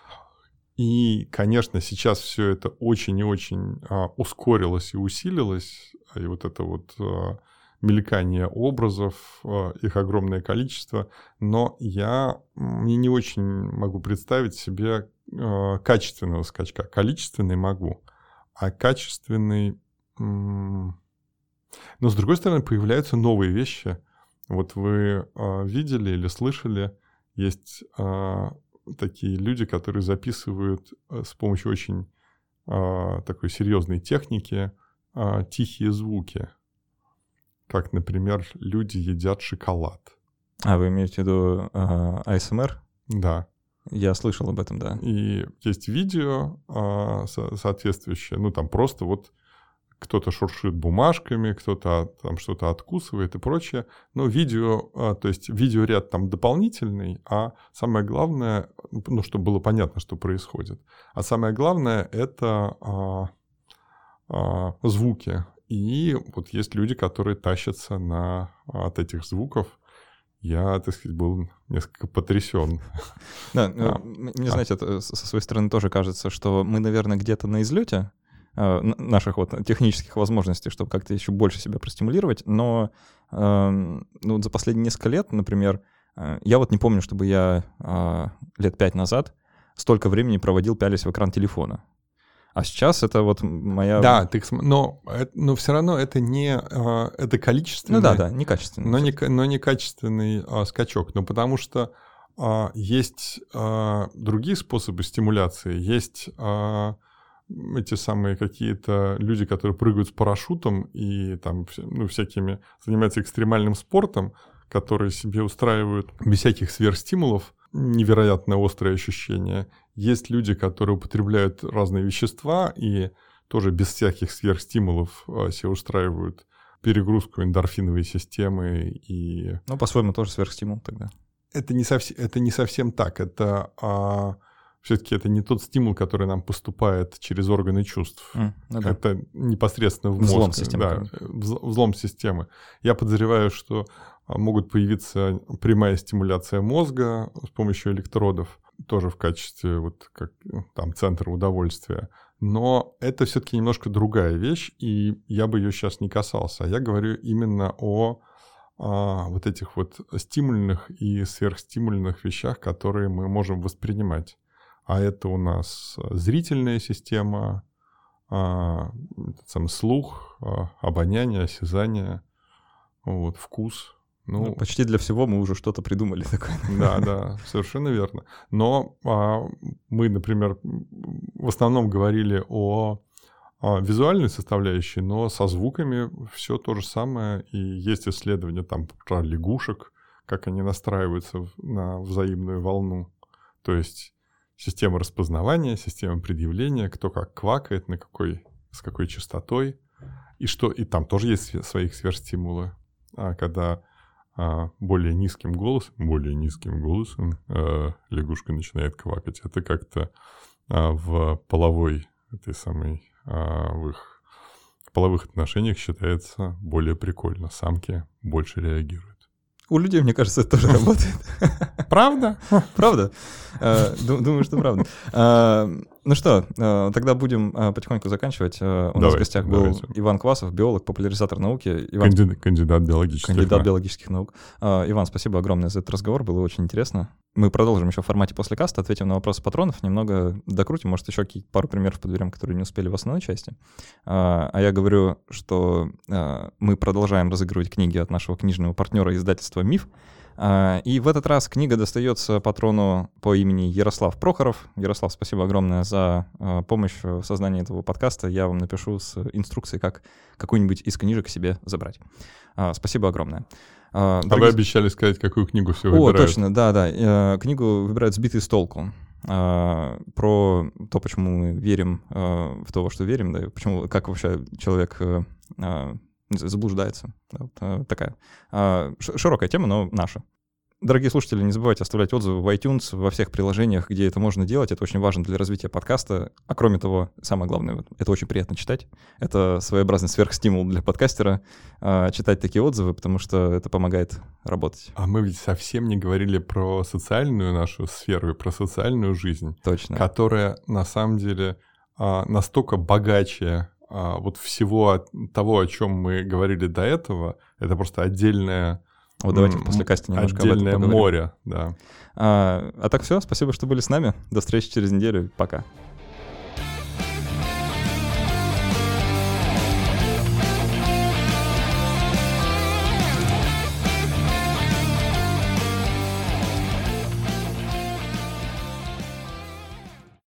S2: И, конечно, сейчас все это очень и очень а, ускорилось и усилилось. И вот это вот а, мелькание образов, а, их огромное количество. Но я мне не очень могу представить себе а, качественного скачка. Количественный могу, а качественный... Но, с другой стороны, появляются новые вещи – вот вы э, видели или слышали, есть э, такие люди, которые записывают э, с помощью очень э, такой серьезной техники э, тихие звуки. Как, например, люди едят шоколад.
S1: А вы имеете в виду э?
S2: Да.
S1: Я слышал об этом, да.
S2: И есть видео э, соответствующее, ну там просто вот кто-то шуршит бумажками, кто-то там что-то откусывает и прочее. Но видео, а, то есть видеоряд там дополнительный, а самое главное, ну, чтобы было понятно, что происходит. А самое главное — это а, а, звуки. И вот есть люди, которые тащатся на, от этих звуков. Я, так сказать, был несколько потрясен.
S1: Да, а, мне, знаете, это, со своей стороны тоже кажется, что мы, наверное, где-то на излете, наших вот технических возможностей, чтобы как-то еще больше себя простимулировать. Но э, ну, вот за последние несколько лет, например, э, я вот не помню, чтобы я э, лет пять назад столько времени проводил пялись в экран телефона. А сейчас это вот моя...
S2: Да, ты, но, но все равно это не... Э, это количественный...
S1: Ну да, да, не качественный.
S2: Но не, но не качественный а, скачок. Ну потому что а, есть а, другие способы стимуляции. Есть... А, эти самые какие-то люди, которые прыгают с парашютом и там ну, всякими занимаются экстремальным спортом, которые себе устраивают без всяких сверхстимулов невероятно острые ощущения. Есть люди, которые употребляют разные вещества и тоже без всяких сверхстимулов а, себе устраивают перегрузку эндорфиновой системы и...
S1: Ну, по-своему, тоже сверхстимул тогда.
S2: Это не, совсем, это не совсем так. Это а, все-таки это не тот стимул, который нам поступает через органы чувств. Mm, ну да. Это непосредственно в мозг. Взлом системы. Да, взлом системы. Я подозреваю, что а, могут появиться прямая стимуляция мозга с помощью электродов, тоже в качестве вот как там центра удовольствия. Но это все-таки немножко другая вещь, и я бы ее сейчас не касался. Я говорю именно о а, вот этих вот стимульных и сверхстимульных вещах, которые мы можем воспринимать. А это у нас зрительная система, а, сам слух, а, обоняние, осязание, вот, вкус.
S1: Ну, ну, почти для всего мы уже что-то придумали такое.
S2: Да, да, совершенно верно. Но а, мы, например, в основном говорили о, о визуальной составляющей, но со звуками все то же самое. И есть исследования там про лягушек, как они настраиваются на взаимную волну. То есть система распознавания, система предъявления, кто как квакает, на какой, с какой частотой. И что, и там тоже есть свои сверхстимулы. А когда а, более низким голосом, более низким голосом а, лягушка начинает квакать. Это как-то а, в половой этой самой, а, в их половых отношениях считается более прикольно. Самки больше реагируют.
S1: У людей, мне кажется, это тоже работает.
S2: Правда?
S1: Правда? Э, думаю, что правда. Э, ну что, э, тогда будем потихоньку заканчивать. У нас в гостях был Иван Квасов, биолог, популяризатор науки.
S2: Кандидат биологических
S1: Кандидат биологических наук. Иван, спасибо огромное за этот разговор, было очень интересно. Мы продолжим еще в формате после каста, ответим на вопросы патронов, немного докрутим, может, еще пару примеров подберем, которые не успели в основной части. А я говорю, что мы продолжаем разыгрывать книги от нашего книжного партнера издательства «Миф». А, и в этот раз книга достается патрону по имени Ярослав Прохоров. Ярослав, спасибо огромное за а, помощь в создании этого подкаста. Я вам напишу с инструкцией, как какую-нибудь из книжек себе забрать. А, спасибо огромное.
S2: А вы обещали сказать, какую книгу все выбирают.
S1: О, точно, да-да. Э, книгу выбирают «Сбитый с толку» про то, почему мы верим в то, во что верим, да, почему, как вообще человек э, заблуждается. Вот, э, такая а, широкая тема, но наша. Дорогие слушатели, не забывайте оставлять отзывы в iTunes, во всех приложениях, где это можно делать. Это очень важно для развития подкаста. А кроме того, самое главное, это очень приятно читать. Это своеобразный сверхстимул для подкастера а, читать такие отзывы, потому что это помогает работать.
S2: А мы ведь совсем не говорили про социальную нашу сферу и про социальную жизнь.
S1: Точно.
S2: Которая на самом деле настолько богаче вот всего того, о чем мы говорили до этого, это просто отдельное
S1: вот давайте после кастинга немножко
S2: Отдельное об этом море, да.
S1: А, а так все, спасибо, что были с нами. До встречи через неделю. Пока.